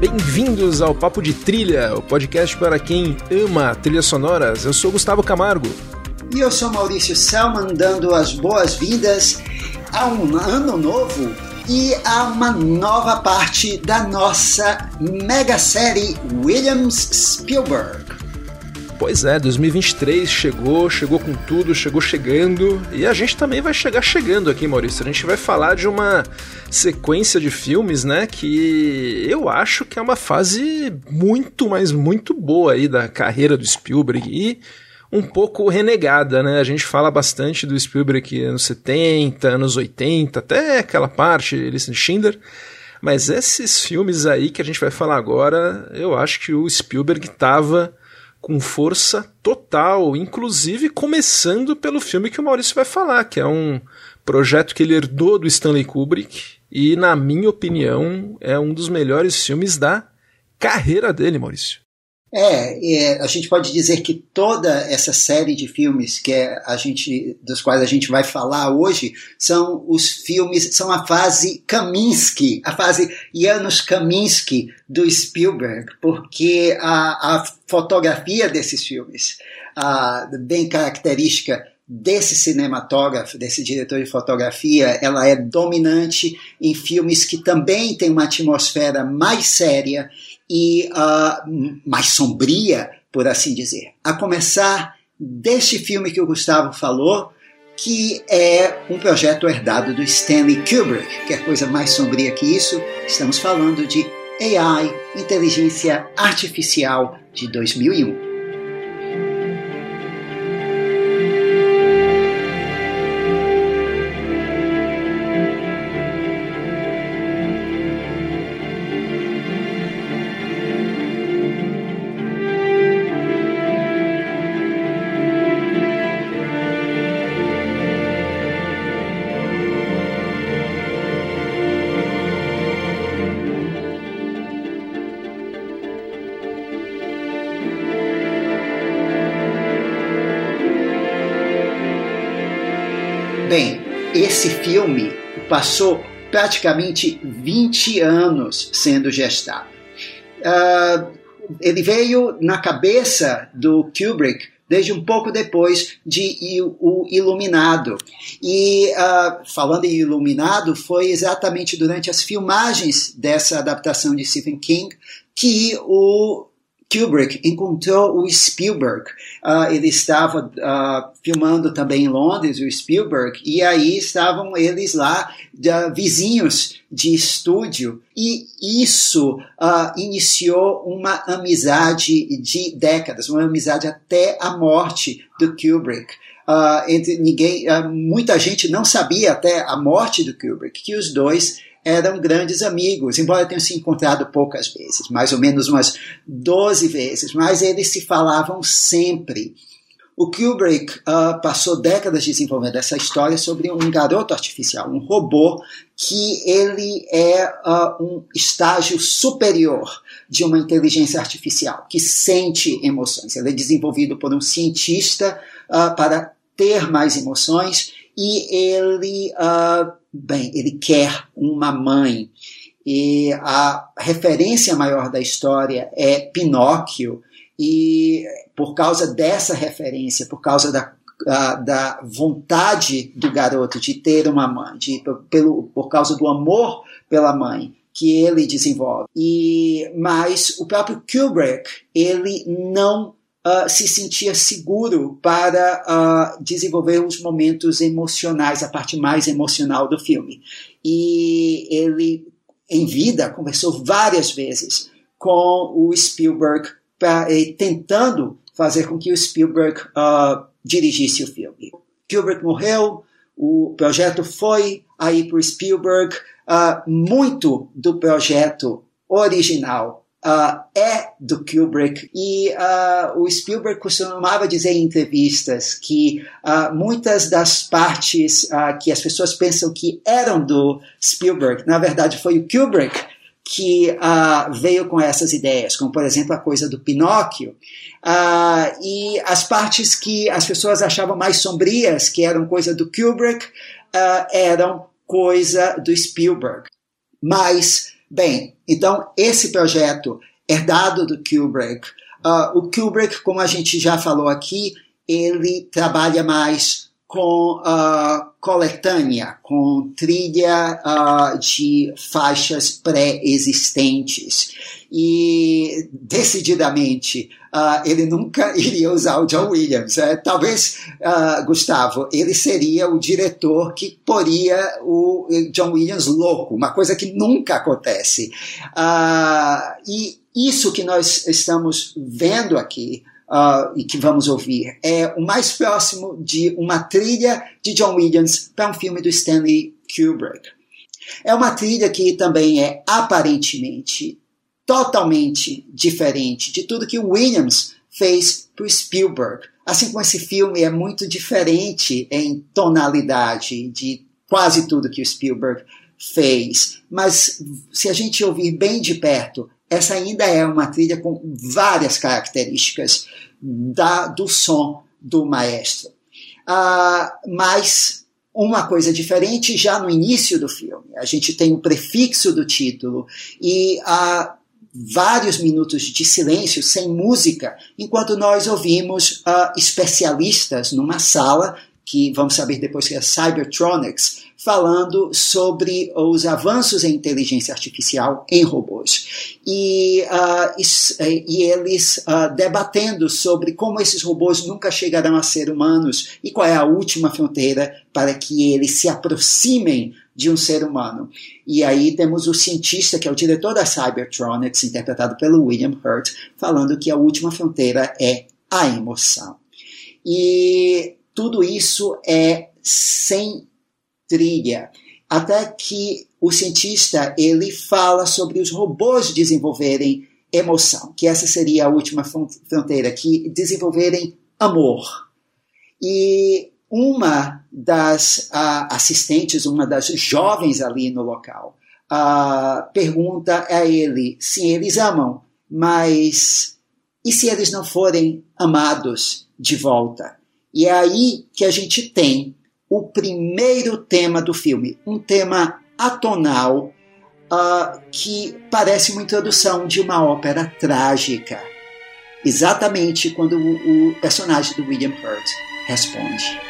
Bem-vindos ao Papo de Trilha, o podcast para quem ama trilhas sonoras. Eu sou Gustavo Camargo. E eu sou Maurício Selman, dando as boas-vindas a um ano novo e a uma nova parte da nossa mega série Williams Spielberg. Pois é, 2023 chegou, chegou com tudo, chegou chegando, e a gente também vai chegar chegando aqui, Maurício. A gente vai falar de uma sequência de filmes, né, que eu acho que é uma fase muito, mas muito boa aí da carreira do Spielberg e um pouco renegada, né? A gente fala bastante do Spielberg anos 70, anos 80, até aquela parte, Lista de Schindler. Mas esses filmes aí que a gente vai falar agora, eu acho que o Spielberg estava com força total, inclusive começando pelo filme que o Maurício vai falar, que é um projeto que ele herdou do Stanley Kubrick e, na minha opinião, é um dos melhores filmes da carreira dele, Maurício. É, é, a gente pode dizer que toda essa série de filmes que é a gente, dos quais a gente vai falar hoje são os filmes, são a fase Kaminsky, a fase Janusz Kaminski do Spielberg, porque a, a fotografia desses filmes, a, bem característica desse cinematógrafo, desse diretor de fotografia, ela é dominante em filmes que também têm uma atmosfera mais séria e uh, mais sombria, por assim dizer. A começar deste filme que o Gustavo falou, que é um projeto herdado do Stanley Kubrick. Que é coisa mais sombria que isso, estamos falando de AI, Inteligência Artificial, de 2001. Passou praticamente 20 anos sendo gestado. Uh, ele veio na cabeça do Kubrick desde um pouco depois de O Iluminado. E uh, falando em Iluminado, foi exatamente durante as filmagens dessa adaptação de Stephen King que o Kubrick encontrou o Spielberg. Uh, ele estava uh, filmando também em Londres, o Spielberg, e aí estavam eles lá, uh, vizinhos de estúdio, e isso iniciou uma amizade de décadas, uma amizade até a morte do Kubrick. entre ninguém, muita gente não sabia até a morte do Kubrick que os dois eram grandes amigos, embora tenham se encontrado poucas vezes, mais ou menos umas 12 vezes, mas eles se falavam sempre. O Kubrick uh, passou décadas desenvolvendo essa história sobre um garoto artificial, um robô que ele é uh, um estágio superior de uma inteligência artificial, que sente emoções. Ele é desenvolvido por um cientista uh, para ter mais emoções e ele Bem, ele quer uma mãe. E a referência maior da história é Pinóquio, e por causa dessa referência, por causa da, da vontade do garoto de ter uma mãe, de, pelo, por causa do amor pela mãe que ele desenvolve. E mas o próprio Kubrick ele não uh, se sentia seguro para uh, desenvolver os momentos emocionais, a parte mais emocional do filme. E ele, em vida, conversou várias vezes com o Spielberg, pra, tentando fazer com que o Spielberg uh, dirigisse o filme. Kubrick morreu, o projeto foi aí para o Spielberg. muito do projeto original uh, é do Kubrick e uh, o Spielberg costumava dizer em entrevistas que uh, muitas das partes que as pessoas pensam que eram do Spielberg, na verdade foi o Kubrick que uh, veio com essas ideias, como por exemplo a coisa do Pinóquio, uh, e as partes que as pessoas achavam mais sombrias, que eram coisa do Kubrick, uh, eram coisa do Spielberg. Mas, bem, então esse projeto herdado do Kubrick, o Kubrick, como a gente já falou aqui, ele trabalha mais com uh, coletânea, com trilha uh, de faixas pré-existentes. E, decididamente, uh, ele nunca iria usar o John Williams. É, talvez, Gustavo, ele seria o diretor que poria o John Williams louco, uma coisa que nunca acontece. e isso que nós estamos vendo aqui, uh, e que vamos ouvir é o mais próximo de uma trilha de John Williams para um filme do Stanley Kubrick. É uma trilha que também é aparentemente totalmente diferente de tudo que Williams fez para Spielberg. Assim como esse filme é muito diferente em tonalidade de quase tudo que o Spielberg fez. Mas se a gente ouvir bem de perto, essa ainda é uma trilha com várias características da, do som do maestro. Ah, mas uma coisa diferente já no início do filme. A gente tem o prefixo do título e há vários minutos de silêncio sem música, enquanto nós ouvimos uh, especialistas numa sala que vamos saber depois que é Cybertronics, falando sobre os avanços em inteligência artificial em robôs. E, uh, e eles uh, debatendo sobre como esses robôs nunca chegarão a ser humanos e qual é a última fronteira para que eles se aproximem de um ser humano. E aí temos o cientista, que é o diretor da Cybertronics, interpretado pelo William Hurt, falando que a última fronteira é a emoção. E tudo isso é sem trilha. Até que o cientista ele fala sobre os robôs desenvolverem emoção, que essa seria a última fronteira, que desenvolverem amor. E uma das uh, assistentes, uma das jovens ali no local, uh, pergunta a ele se eles amam, mas e se eles não forem amados de volta? E é aí que a gente tem o primeiro tema do filme, um tema atonal uh, que parece uma introdução de uma ópera trágica. Exatamente quando o, o personagem do William Hurt responde.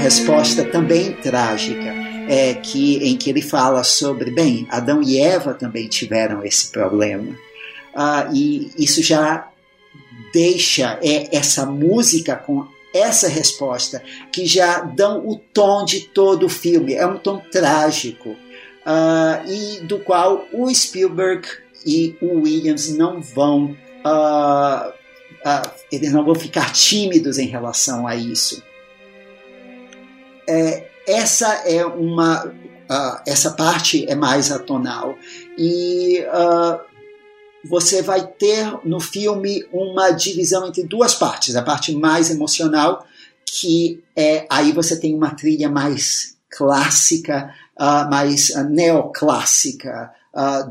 Resposta também trágica, é que em que ele fala sobre, bem, Adão e Eva também tiveram esse problema. Ah, e isso já deixa é, essa música com essa resposta que já dão o tom de todo o filme. É um tom trágico ah, e do qual o Spielberg e o Williams não vão ah, ah eles não vão ficar tímidos em relação a isso é, essa é uma uh, essa parte é mais atonal. E uh, você vai ter no filme uma divisão entre duas partes. A parte mais emocional que é aí você tem uma trilha mais clássica uh, mais neoclássica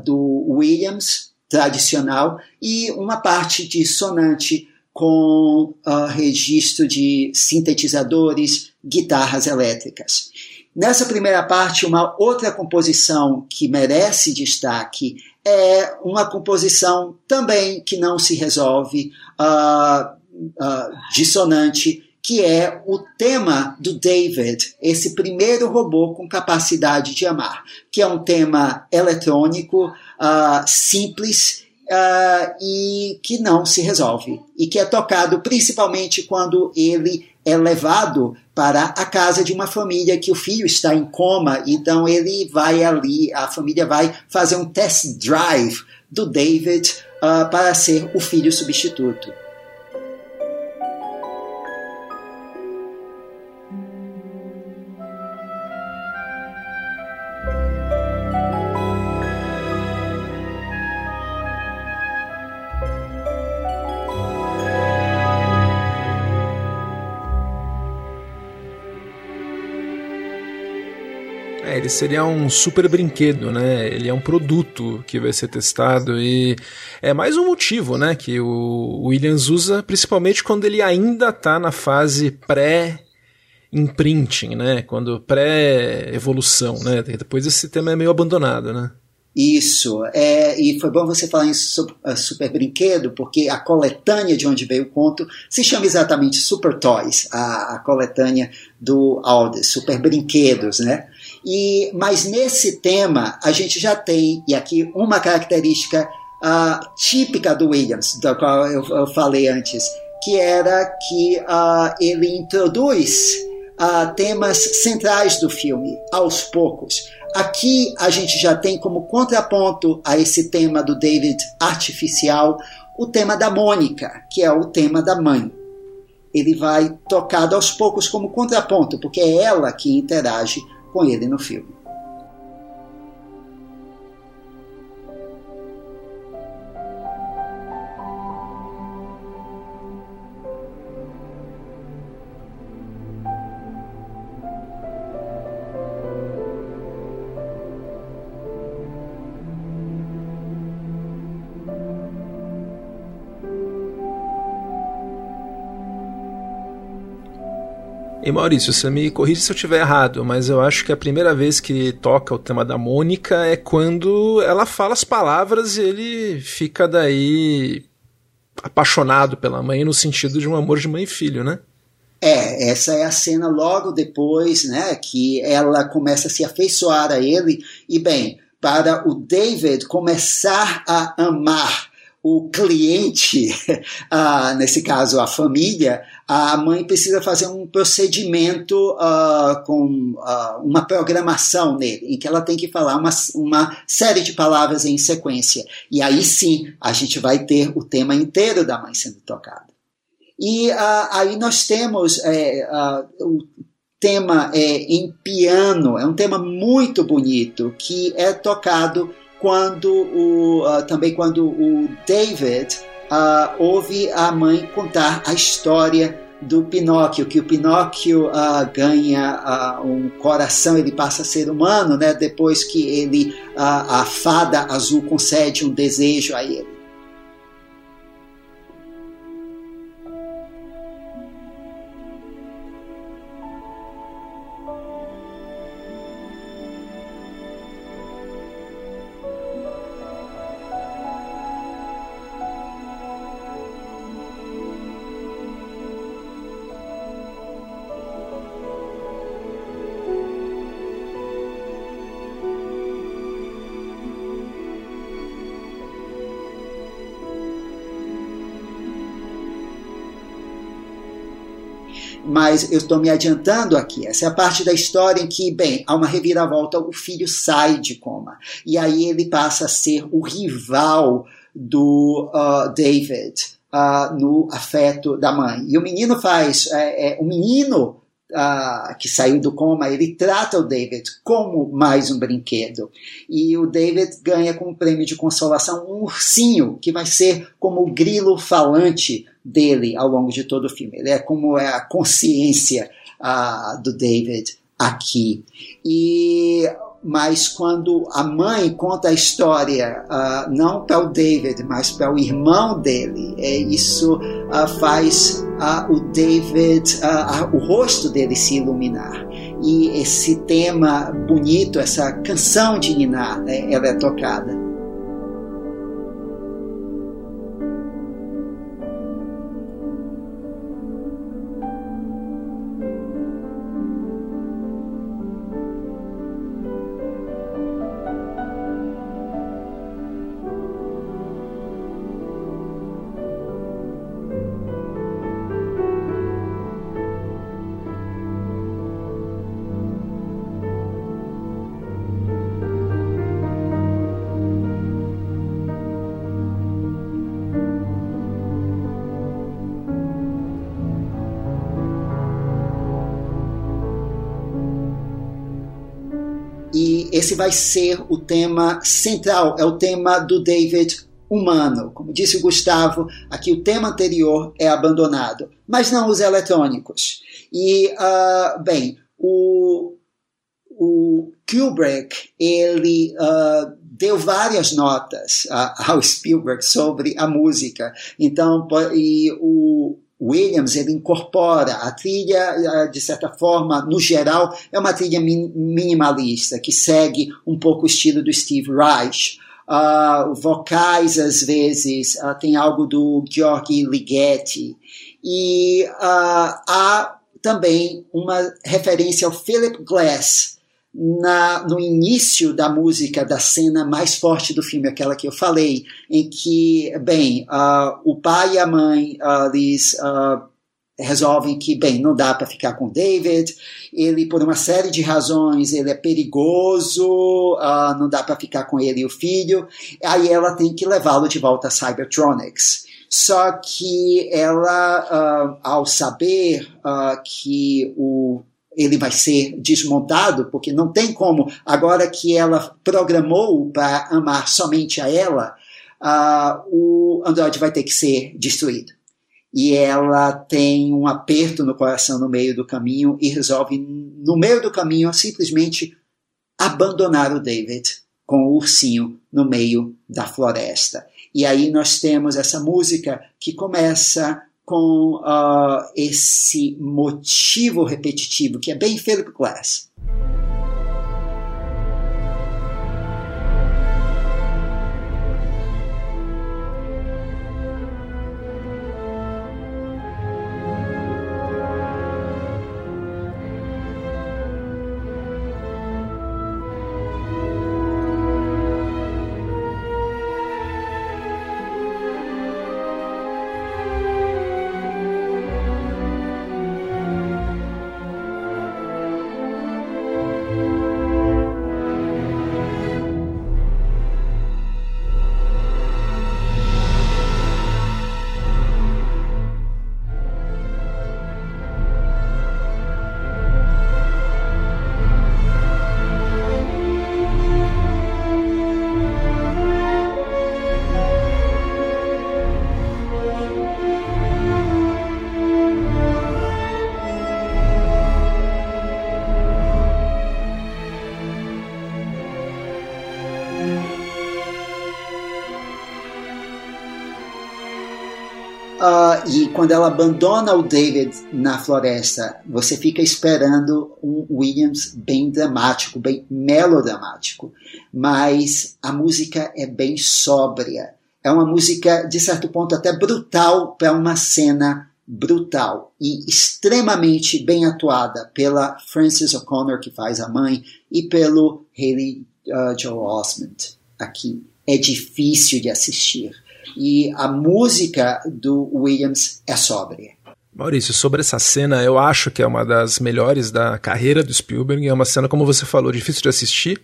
do Williams tradicional e uma parte dissonante com uh, registro de sintetizadores, guitarras elétricas. Nessa primeira parte, uma outra composição que merece destaque é uma composição também que não se resolve, uh, uh, dissonante, que é o tema do David, esse primeiro robô com capacidade de amar, que é um tema eletrônico, uh, simples uh, e que não se resolve. E que é tocado principalmente quando ele é levado para a casa de uma família que o filho está em coma, então ele vai ali, a família vai fazer um test drive do David uh, para ser o filho substituto. Seria um super brinquedo, né? Ele é um produto que vai ser testado e é mais um motivo, né, que o Williams usa, principalmente quando ele ainda está na fase pré imprinting, né? Quando pré-evolução, né? Depois esse tema é meio abandonado, né? Isso, é, e foi bom você falar em super, uh, super, Brinquedo, porque a coletânea de onde veio o conto se chama exatamente Super Toys, a, a coletânea do Aldous, Super Brinquedos, né? E, mas nesse tema a gente já tem, e aqui uma característica uh, típica do Williams, da qual eu, eu falei antes, que era que uh, ele introduz uh, temas centrais do filme aos poucos. Aqui a gente já tem como contraponto a esse tema do David artificial o tema da Mônica, que é o tema da mãe. Ele vai tocado aos poucos como contraponto, porque é ela que interage com ele no filme. E Maurício, você me corrige se eu estiver errado, mas eu acho que a primeira vez que toca o tema da Mônica é quando ela fala as palavras e ele fica daí apaixonado pela mãe no sentido de um amor de mãe e filho, né? É, essa é a cena logo depois, né, que ela começa a se afeiçoar a ele e bem, para o David começar a amar o cliente, uh, nesse caso a família, a mãe precisa fazer um procedimento uh, com uh, uma programação nele, em que ela tem que falar uma, uma série de palavras em sequência. E aí sim a gente vai ter o tema inteiro da mãe sendo tocado. E aí nós temos é, o tema é, em piano, é um tema muito bonito que é tocado quando o, uh, também quando o David uh, ouve a mãe contar a história do Pinóquio, que o Pinóquio uh, ganha uh, um coração, ele passa a ser humano, né? Depois que ele uh, a fada azul concede um desejo a ele. Mas eu estou me adiantando aqui. Essa é a parte da história em que, bem, há uma reviravolta, o filho sai de coma. E aí ele passa a ser o rival do uh, David uh, no afeto da mãe. E o menino faz. É, é, o menino Uh, que saiu do coma, ele trata o David como mais um brinquedo. E o David ganha como prêmio de consolação um ursinho, que vai ser como o grilo falante dele ao longo de todo o filme. Ele é como é a consciência uh, do David aqui. E mas quando a mãe conta a história uh, não para o David, mas para o irmão dele, é, isso uh, faz uh, o David, o rosto dele se iluminar. E esse tema bonito, essa canção de Niná, né, ela é tocada. Vai ser o tema central, é o tema do David humano. Como disse o Gustavo, aqui o tema anterior é abandonado, mas não os eletrônicos. E, uh, bem, o, o Kubrick, ele uh, deu várias notas uh, ao Spielberg sobre a música. Então, e o Williams ele incorpora a trilha de certa forma no geral é uma trilha minimalista que segue um pouco o estilo do Steve Reich. Uh, vocais às vezes uh, tem algo do Georgi Ligeti. E uh, há também uma referência ao Philip Glass na, no início da música da cena mais forte do filme, aquela que eu falei, em que, bem, uh, o pai e a mãe, uh, eles uh, resolvem que, bem, não dá para ficar com David, ele, por uma série de razões, ele é perigoso, não dá para ficar com ele e o filho, aí ela tem que levá-lo de volta a Cybertronics. Só que ela, uh, ao saber uh, que o ele vai ser desmontado, porque não tem como, agora que ela programou para amar somente a ela, o Android vai ter que ser destruído e ela tem um aperto no coração no meio do caminho e resolve, no meio do caminho, simplesmente abandonar o David com o ursinho no meio da floresta. E aí nós temos essa música que começa com uh, esse motivo repetitivo, que é bem Philip Glass. E quando ela abandona o David na floresta, você fica esperando um Williams bem dramático, bem melodramático. Mas a música é bem sóbria. É uma música, de certo ponto, até brutal para uma cena brutal e extremamente bem atuada pela Frances O'Connor, que faz a mãe, e pelo Haley uh, Joel Osment aqui. É difícil de assistir e a música do Williams é sóbria. Maurício, sobre essa cena, eu acho que é uma das melhores da carreira do Spielberg. É uma cena, como você falou, difícil de assistir,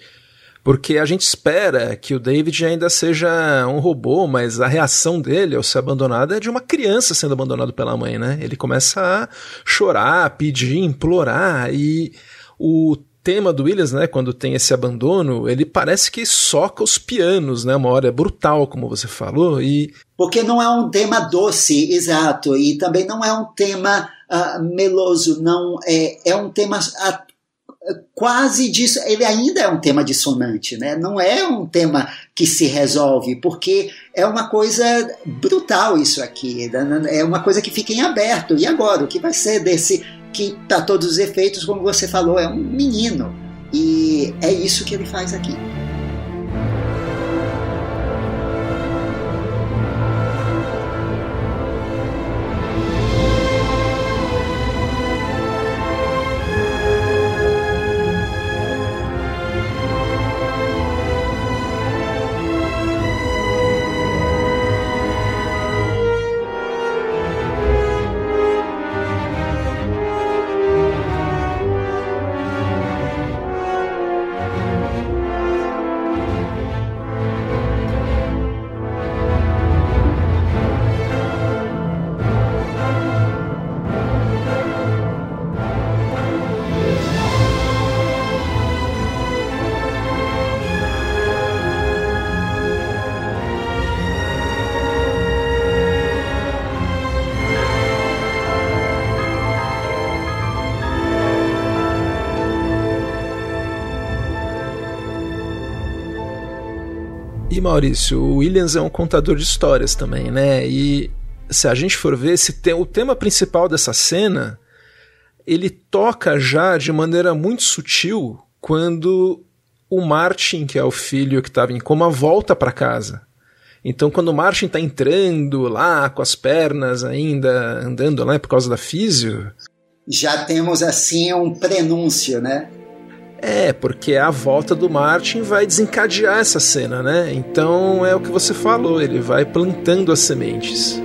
porque a gente espera que o David ainda seja um robô, mas a reação dele ao ser abandonado é de uma criança sendo abandonado pela mãe, né? Ele começa a chorar, pedir, implorar e o tema do Williams, né, quando tem esse abandono, ele parece que soca os pianos, né, uma hora é brutal, como você falou, e... Porque não é um tema doce, exato, e também não é um tema uh, meloso, não é, é um tema uh, quase disso, ele ainda é um tema dissonante, né, não é um tema que se resolve, porque é uma coisa brutal isso aqui, é uma coisa que fica em aberto, e agora, o que vai ser desse que, para todos os efeitos, como você falou, é um menino. E é isso que ele faz aqui. Maurício, o Williams é um contador de histórias também, né? E se a gente for ver, te o tema principal dessa cena, ele toca já de maneira muito sutil quando o Martin, que é o filho que estava em coma, volta para casa. Então, quando o Martin está entrando lá com as pernas ainda andando lá por causa da físio. Já temos assim um prenúncio, né? É, porque a volta do Martin vai desencadear essa cena, né? Então é o que você falou, ele vai plantando as sementes.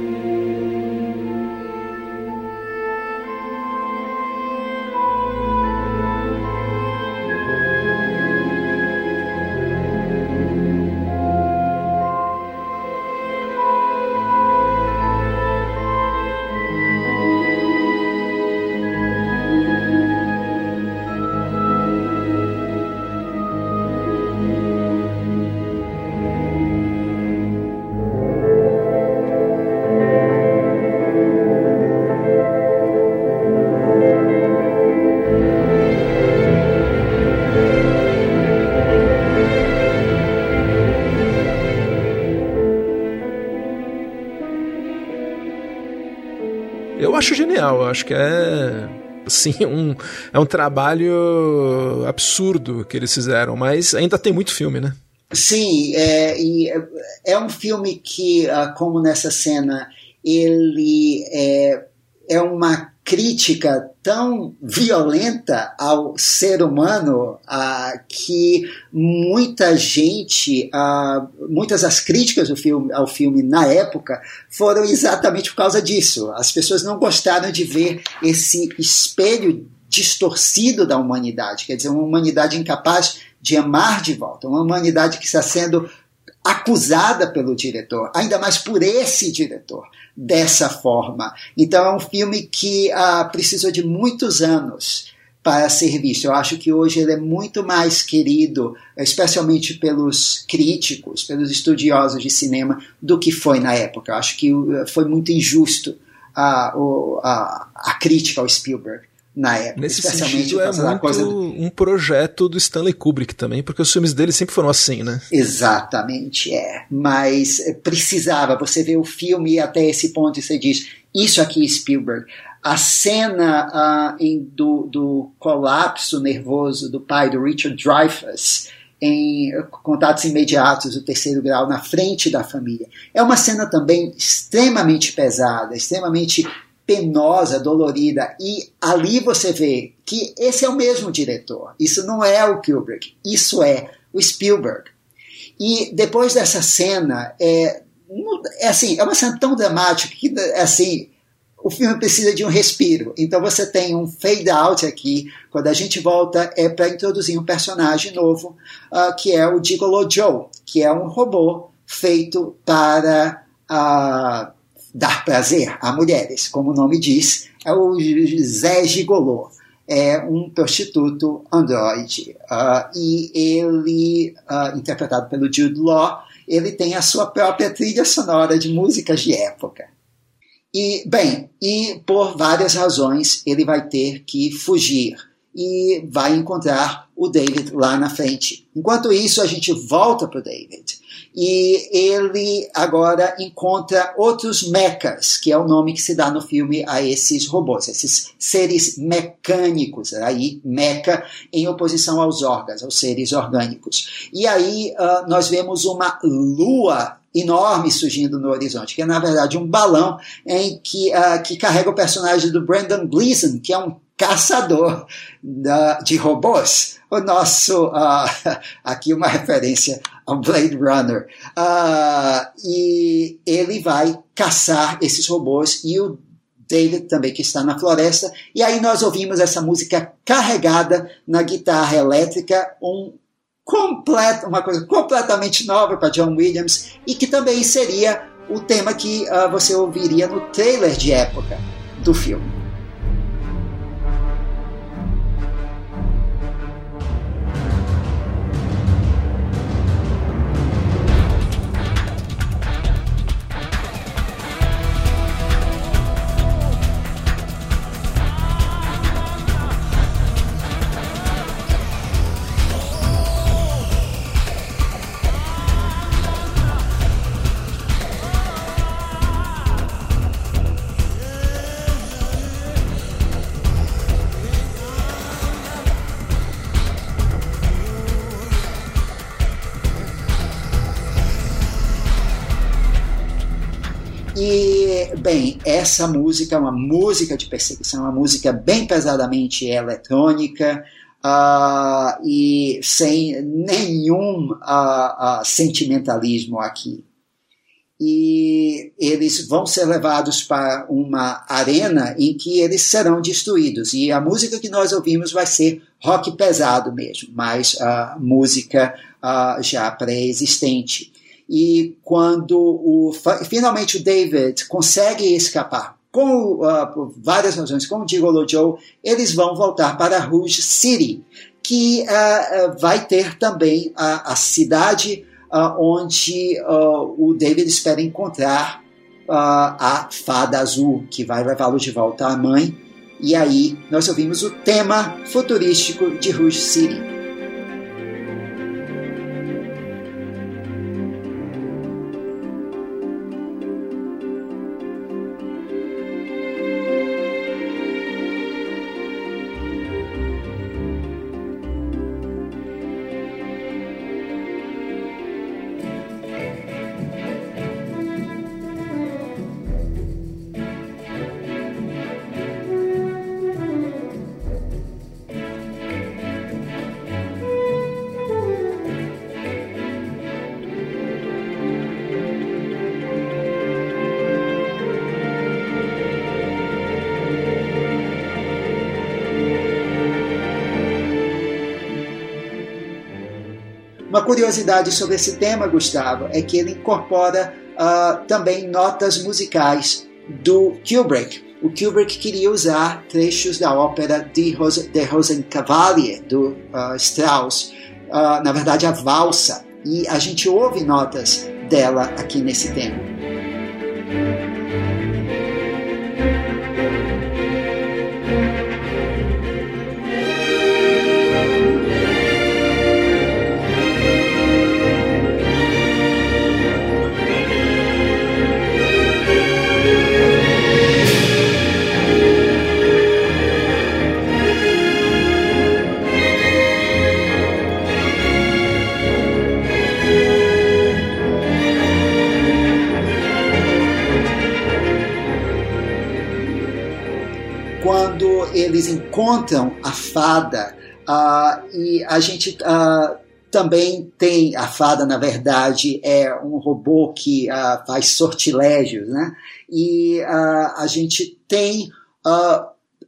Eu acho que é assim, um, é um trabalho absurdo que eles fizeram, mas ainda tem muito filme, né? Sim, é, é, é um filme que, ah, como nessa cena, ele é, é uma crítica tão violenta ao ser humano uh, que muita gente, uh, muitas das críticas do filme, ao filme na época foram exatamente por causa disso. As pessoas não gostaram de ver esse espelho distorcido da humanidade, quer dizer, uma humanidade incapaz de amar de volta, uma humanidade que está sendo acusada pelo diretor, ainda mais por esse diretor, dessa forma. Então é um filme que uh, precisou de muitos anos para ser visto. Eu acho que hoje ele é muito mais querido, especialmente pelos críticos, pelos estudiosos de cinema, do que foi na época. Eu acho que uh, foi muito injusto a, a, a crítica ao Spielberg na época. Nesse sentido, é muito coisa... um projeto do Stanley Kubrick também, porque os filmes dele sempre foram assim, né? Exatamente, é. Mas eh, precisava, você vê o filme até esse ponto e você diz, isso aqui é Spielberg. A cena uh, em, do, do colapso nervoso do pai do Richard Dreyfuss, em contatos imediatos do terceiro grau na frente da família. É uma cena também extremamente pesada, extremamente penosa, dolorida. E ali você vê que esse é o mesmo diretor. Isso não é o Kubrick, isso é o Spielberg. E depois dessa cena, é, é assim, é uma cena tão dramática que assim, o filme precisa de um respiro. Então você tem um fade out aqui. Quando a gente volta é para introduzir um personagem novo, uh, que é o Gigolo Joe, que é um robô feito para uh, dar prazer a mulheres. Como o nome diz, é o Zé Gigolô. É um prostituto androide. Uh, e ele, uh, interpretado pelo Jude Law, ele tem a sua própria trilha sonora de músicas de época. E, bem, e por várias razões ele vai ter que fugir e vai encontrar o David lá na frente. Enquanto isso, a gente volta para o David e ele agora encontra outros mechas, que é o nome que se dá no filme a esses robôs, esses seres mecânicos, aí mecha em oposição aos órgãos, aos seres orgânicos. E aí uh, nós vemos uma lua enorme surgindo no horizonte, que é na verdade um balão em que, uh, que carrega o personagem do Brandon Gleeson, que é um caçador de robôs. O nosso, uh, aqui uma referência ao Blade Runner. Uh, e ele vai caçar esses robôs e o David também que está na floresta. E aí nós ouvimos essa música carregada na guitarra elétrica, um completo, uma coisa completamente nova para John Williams e que também seria o tema que uh, você ouviria no trailer de época do filme. Essa música é uma música de perseguição, uma música bem pesadamente eletrônica uh, e sem nenhum uh, uh, sentimentalismo aqui. E eles vão ser levados para uma arena em que eles serão destruídos. E a música que nós ouvimos vai ser rock pesado mesmo, mas música já pré-existente. E quando o, finalmente o David consegue escapar, com, uh, várias razões, como Gigolo Joe, eles vão voltar para Rouge City, que uh, vai ter também a, a cidade uh, onde o David espera encontrar a fada azul, que vai levá-lo de volta à mãe. E aí nós ouvimos o tema futurístico de Rouge City. Curiosidade sobre esse tema, Gustavo, é que ele incorpora uh, também notas musicais do Kubrick. O Kubrick queria usar trechos da ópera de Ros de Rosenkavalier, do uh, Strauss, uh, na verdade a valsa, e a gente ouve notas dela aqui nesse tema. Eles encontram a fada uh, e a gente uh, também tem a fada, na verdade, é um robô que uh, faz sortilégios, né? E a gente tem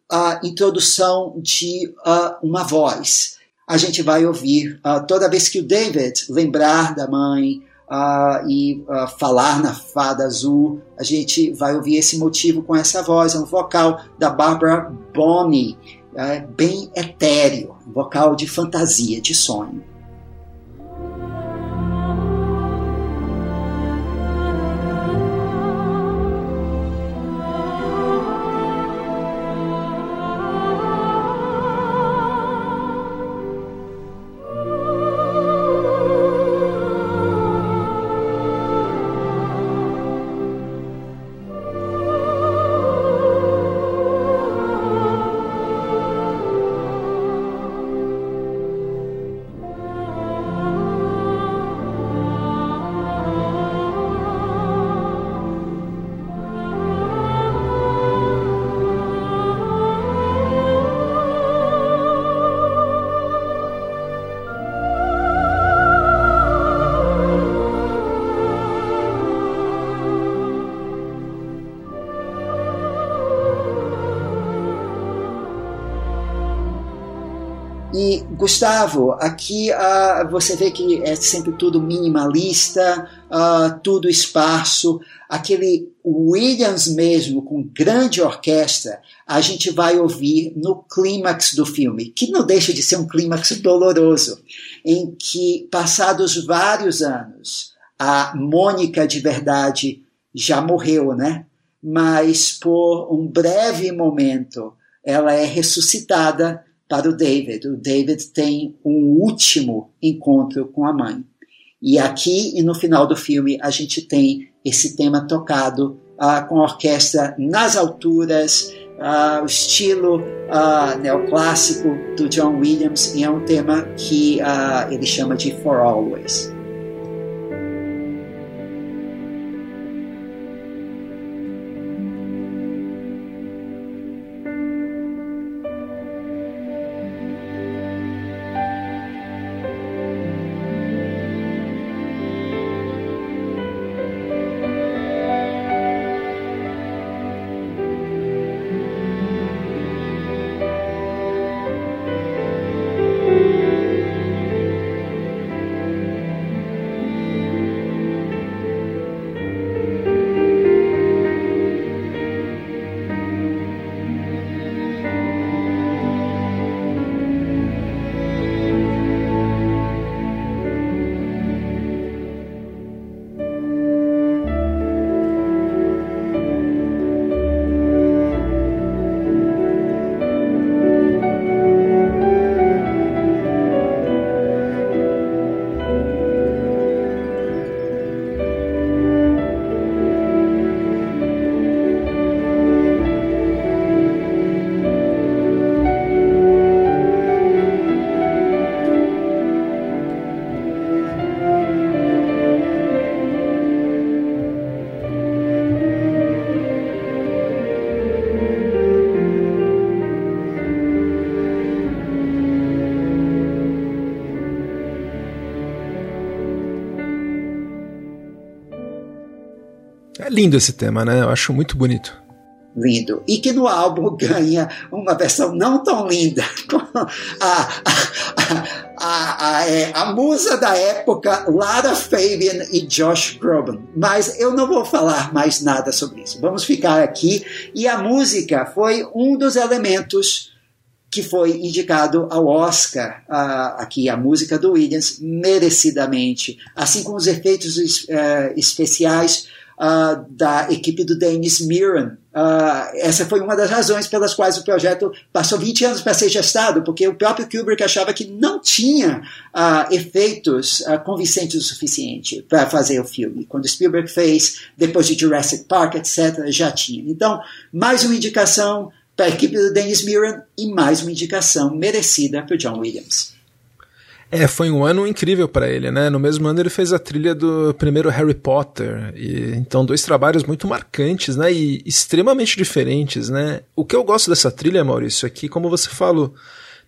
a introdução de uma voz. A gente vai ouvir toda vez que o David lembrar da mãe, uh, e uh, falar na fada azul, a gente vai ouvir esse motivo com essa voz, é um vocal da Barbara Bonney, é bem etéreo, um vocal de fantasia, de sonho. Gustavo, aqui uh, você vê que é sempre tudo minimalista, uh, tudo esparso. Aquele Williams mesmo, com grande orquestra, a gente vai ouvir no clímax do filme, que não deixa de ser um clímax doloroso, em que, passados vários anos, a Mônica de verdade já morreu, né? Mas por um breve momento ela é ressuscitada para o David. O David tem um último encontro com a mãe. E aqui e no final do filme a gente tem esse tema tocado uh, com a orquestra nas alturas, uh, o estilo uh, neoclássico do John Williams, e é um tema que ele chama de For Always. Lindo esse tema, né? Eu acho muito bonito lindo. E que no álbum ganha uma versão não tão linda. A, a, a, a, é, a, musa da época, Lara Fabian e Josh Groban. Mas eu não vou falar mais nada sobre isso. Vamos ficar aqui. E a música foi um dos elementos que foi indicado ao Oscar, uh, aqui a música do Williams, merecidamente, assim como os efeitos uh, especiais uh, da equipe do Dennis Mirren. Uh, essa foi uma das razões pelas quais o projeto passou 20 anos para ser gestado, porque o próprio Kubrick achava que não tinha uh, efeitos convincentes o suficiente para fazer o filme. Quando Spielberg fez, depois de Jurassic Park, etc., já tinha. Então, mais uma indicação para a equipe do Dennis Mirren e mais uma indicação merecida para o John Williams. É, foi um ano incrível para ele, né? No mesmo ano ele fez a trilha do primeiro Harry Potter, e, então dois trabalhos muito marcantes, né? E extremamente diferentes, né? O que eu gosto dessa trilha, Maurício, é que, como você falou,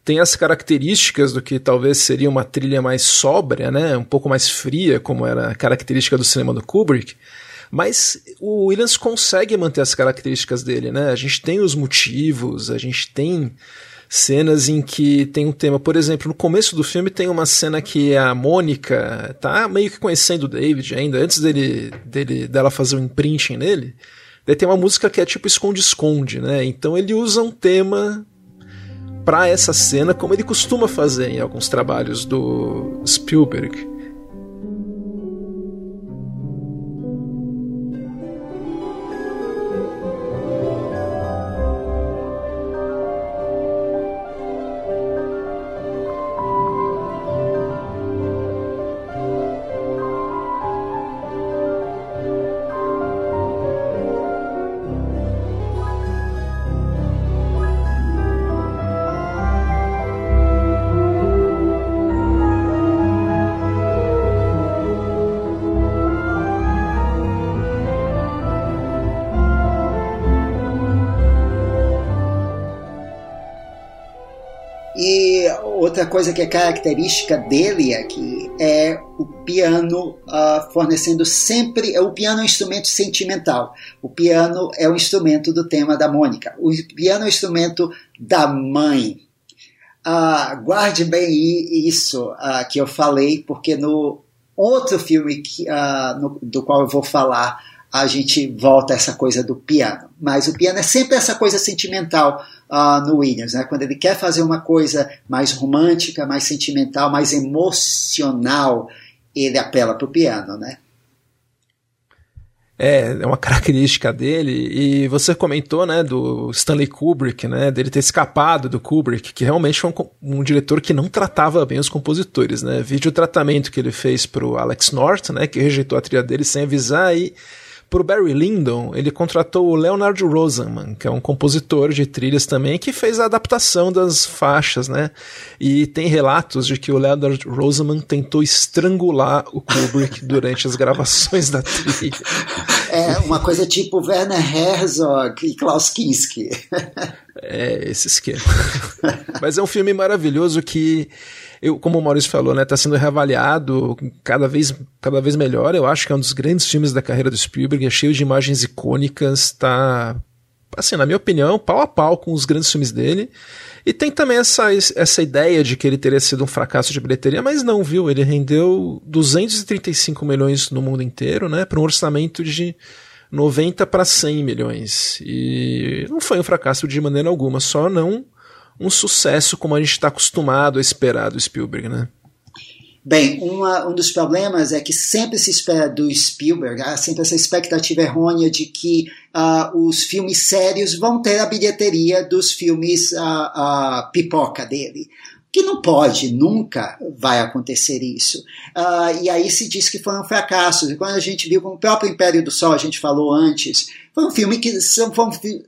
tem as características do que talvez seria uma trilha mais sóbria, né? Um pouco mais fria, como era a característica do cinema do Kubrick. Mas o Williams consegue manter as características dele, né? A gente tem os motivos, a gente tem cenas em que tem um tema, por exemplo, no começo do filme tem uma cena que a Mônica tá meio que conhecendo o David ainda, antes dele, dele dela fazer o um imprinting nele. Daí tem uma música que é tipo esconde-esconde, né? Então ele usa um tema para essa cena, como ele costuma fazer em alguns trabalhos do Spielberg. Coisa que é característica dele aqui é o piano uh, fornecendo sempre. O piano é um instrumento sentimental. O piano é o instrumento do tema da Mônica. O piano é o instrumento da mãe. Uh, guarde bem isso uh, que eu falei, porque no outro filme que, no, do qual eu vou falar, a gente volta a essa coisa do piano. Mas o piano é sempre essa coisa sentimental uh, no Williams, né? Quando ele quer fazer uma coisa mais romântica, mais sentimental, mais emocional, ele apela para o piano, né? É, é uma característica dele. E você comentou, né, do Stanley Kubrick, né, dele ter escapado do Kubrick, que realmente foi um, um diretor que não tratava bem os compositores, né. Vídeo o tratamento que ele fez pro Alex North, né, que rejeitou a trilha dele sem avisar e para o Barry Lyndon, ele contratou o Leonard Rosenman, que é um compositor de trilhas também, que fez a adaptação das faixas, né? E tem relatos de que o Leonard Rosenman tentou estrangular o Kubrick durante as gravações da trilha. É uma coisa tipo Werner Herzog e Klaus Kinski. É, esse esquema. Mas é um filme maravilhoso que eu, como o Maurício falou, né, tá sendo reavaliado cada vez, cada vez melhor. Eu acho que é um dos grandes filmes da carreira do Spielberg, é cheio de imagens icônicas, tá assim, na minha opinião, pau a pau com os grandes filmes dele. E tem também essa, essa ideia de que ele teria sido um fracasso de bilheteria, mas não, viu? Ele rendeu 235 milhões no mundo inteiro, né, para um orçamento de 90 para 100 milhões. E não foi um fracasso de maneira alguma, só não um sucesso como a gente está acostumado a esperar do Spielberg, né? Bem, uma, um dos problemas é que sempre se espera do Spielberg, há sempre essa expectativa errônea de que uh, os filmes sérios vão ter a bilheteria dos filmes uh, uh, pipoca dele. Que não pode, nunca vai acontecer isso. e aí se diz que foi um fracasso. E quando a gente viu com o próprio Império do Sol, a gente falou antes, foi um filme que são,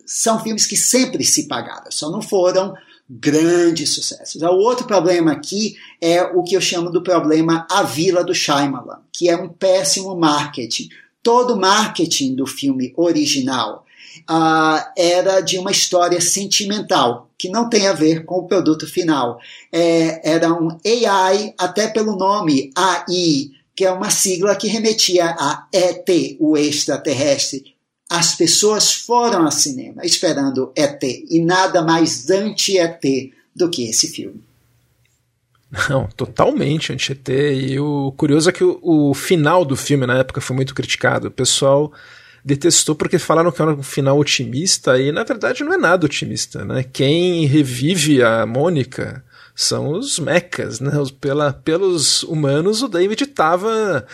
são filmes que sempre se pagaram, só não foram grandes sucessos. O outro problema aqui é o que eu chamo do problema A Vila do Shyamalan, que é um péssimo marketing. Todo o marketing do filme original uh, era de uma história sentimental, que não tem a ver com o produto final. É, era um AI, até pelo nome AI, que é uma sigla que remetia a ET, o extraterrestre. As pessoas foram ao cinema esperando ET e nada mais anti-ET do que esse filme. Não, totalmente anti-ET. E o curioso é que o, o, final do filme na época foi muito criticado. O pessoal detestou porque falaram que era um final otimista e na verdade não é nada otimista, né? Quem revive a Mônica são os mechas, né? Pela, pelos humanos, o David estava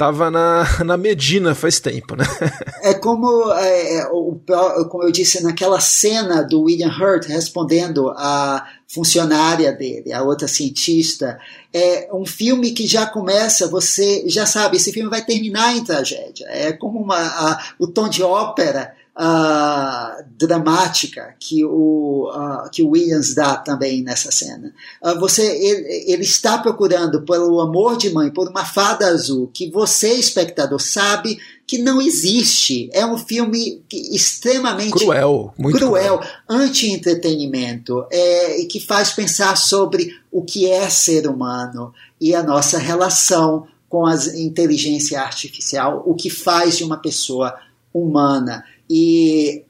tava na, na Medina faz tempo, né? É como, é, é o, como eu disse naquela cena do William Hurt respondendo a funcionária dele, a outra cientista. É um filme que já começa, você já sabe, esse filme vai terminar em tragédia. É como uma, a, o tom de ópera uh, dramática que o, uh, que o Williams dá também nessa cena. Uh, você, ele, ele, está procurando pelo amor de mãe, por uma fada azul, que você, espectador, sabe que não existe. É um filme extremamente cruel, muito cruel, cruel. anti-entretenimento, é, que faz pensar sobre o que é ser humano e a nossa relação com a inteligência artificial, o que faz de uma pessoa humana. E,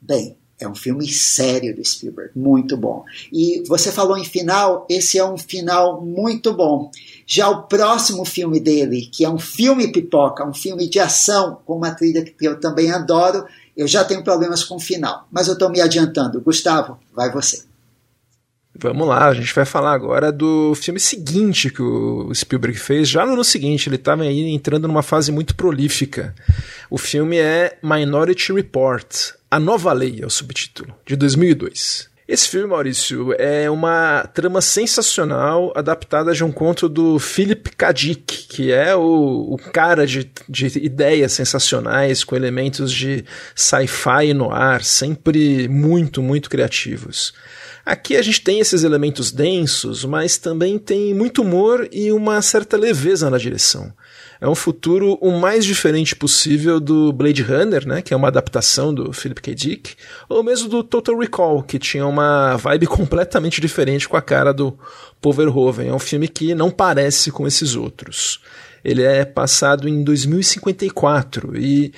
bem, é um filme sério do Spielberg, muito bom. E você falou em final, esse é um final muito bom. Já o próximo filme dele, que é um filme pipoca, um filme de ação, com uma trilha que eu também adoro, eu já tenho problemas com o final. Mas eu estou me adiantando. Gustavo, vai você. Vamos lá, a gente vai falar agora do filme seguinte que o Spielberg fez, já no ano seguinte, ele estava aí entrando numa fase muito prolífica. O filme é Minority Report, A Nova Lei é o subtítulo, de 2002. Esse filme, Maurício, é uma trama sensacional adaptada de um conto do Philip K. Dick, que é o, o cara de, de ideias sensacionais com elementos de sci-fi no ar, sempre muito, muito criativos. Aqui a gente tem esses elementos densos, mas também tem muito humor e uma certa leveza na direção. É um futuro o mais diferente possível do Blade Runner, né, que é uma adaptação do Philip K. Dick, ou mesmo do Total Recall, que tinha uma vibe completamente diferente com a cara do Paul Verhoeven. É um filme que não parece com esses outros. Ele é passado em 2054 e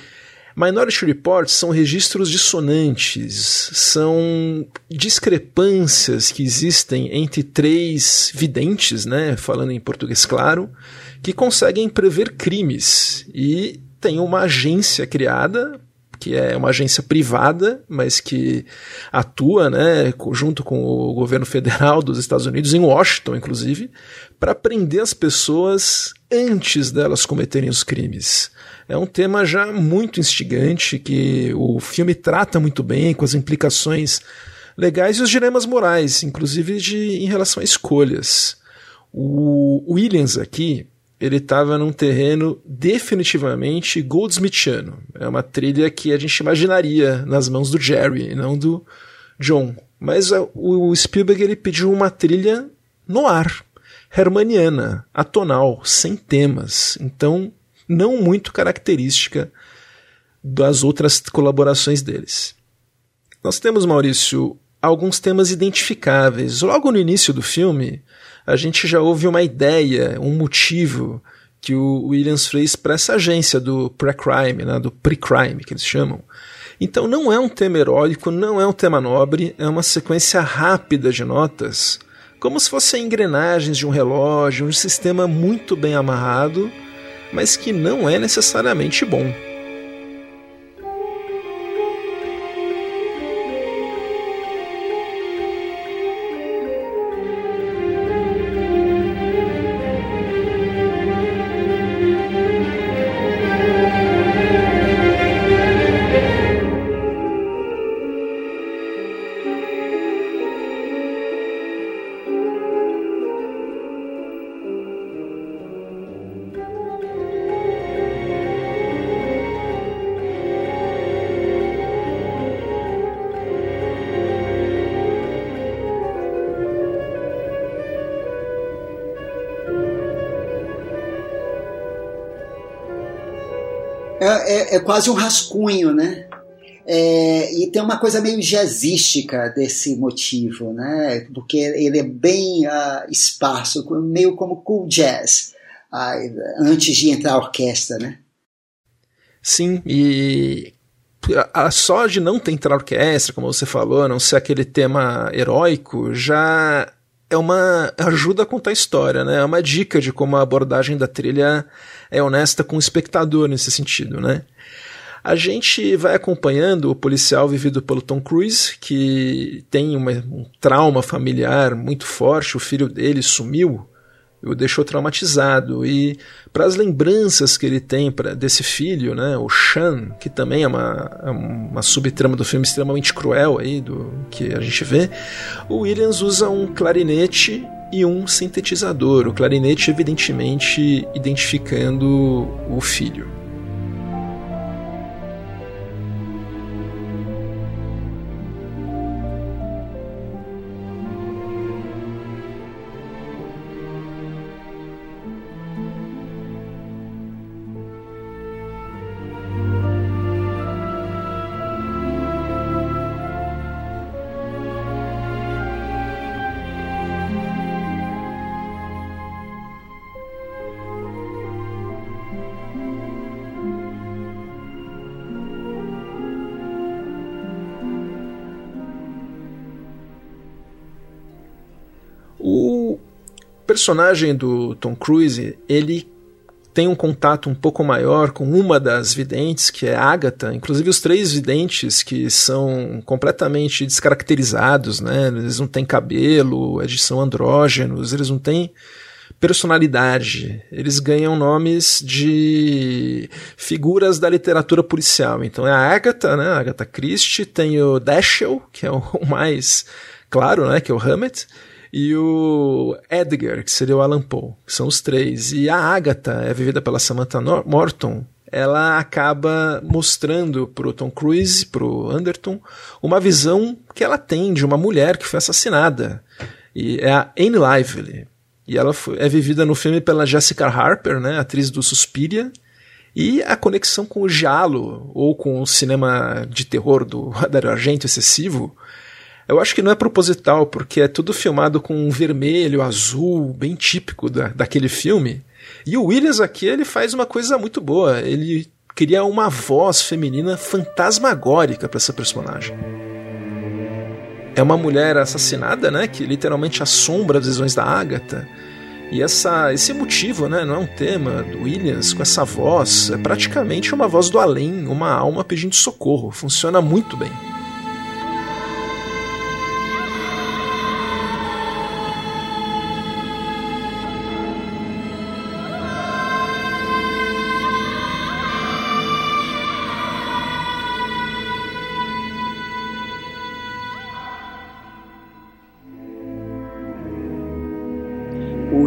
Minority Reports são registros dissonantes, são discrepâncias que existem entre três videntes, né, falando em português claro, que conseguem prever crimes e tem uma agência criada que é uma agência privada, mas que atua, né, junto com o governo federal dos Estados Unidos, em Washington, inclusive, para prender as pessoas antes delas cometerem os crimes. É um tema já muito instigante que o filme trata muito bem com as implicações legais e os dilemas morais, inclusive de, em relação a escolhas. O Williams aqui, ele estava num terreno definitivamente goldsmithiano. É uma trilha que a gente imaginaria nas mãos do Jerry, não do John. Mas o Spielberg ele pediu uma trilha no ar, hermaniana, atonal, sem temas. Então não muito característica das outras colaborações deles. Nós temos, Maurício, alguns temas identificáveis. Logo no início do filme, a gente já ouve uma ideia, um motivo que o Williams fez para essa agência do pre-crime, né, do pre-crime que eles chamam. Então não é um tema heróico, não é um tema nobre, é uma sequência rápida de notas, como se fossem engrenagens de um relógio, um sistema muito bem amarrado mas que não é necessariamente bom. É, quase um rascunho, né? É, e tem uma coisa meio jazzística desse motivo, né? Porque ele é bem uh, esparso, meio como cool jazz. a, antes de entrar a orquestra, né? Sim, e a, só de não ter entrar orquestra, como você falou, não ser aquele tema heróico, já é uma ajuda a contar a história, né? É uma dica de como a abordagem da trilha é honesta com o espectador nesse sentido, né? A gente vai acompanhando o policial vivido pelo Tom Cruise, que tem uma, um trauma familiar muito forte, o filho dele sumiu o deixou traumatizado. E para as lembranças que ele tem pra, desse filho, né, o Shan, que também é uma, é uma subtrama do filme extremamente cruel aí, do que a gente vê, o Williams usa um clarinete e um sintetizador. O clarinete, evidentemente, identificando o filho. Personagem do Tom Cruise, ele tem um contato um pouco maior com uma das videntes, que é Agatha. Inclusive os três videntes que são completamente descaracterizados, né? Eles não têm cabelo, eles são andrógenos, eles não têm personalidade. Eles ganham nomes de figuras da literatura policial. Então é a Agatha, né? A Agatha Christie, tem o Dashiell, que é o mais claro, né? Que é o Hammett e o Edgar, que seria o Alan Poe, que são os três. E a Agatha é vivida pela Samantha Morton. Ela acaba mostrando pro Tom Cruise, pro Anderton, uma visão que ela tem de uma mulher que foi assassinada. E é a Anne Lively. E ela foi, é vivida no filme pela Jessica Harper, né, atriz do Suspiria, e a conexão com o giallo, ou com o cinema de terror do Dario Argento excessivo, eu acho que não é proposital, porque é tudo filmado com um vermelho, azul, bem típico da, daquele filme. E o Williams aqui, ele faz uma coisa muito boa. Ele cria uma voz feminina fantasmagórica para essa personagem. É uma mulher assassinada, né, que literalmente assombra as visões da Agatha. E essa, esse motivo, né, não é um tema do Williams com essa voz, é praticamente uma voz do além, uma alma pedindo socorro. Funciona muito bem.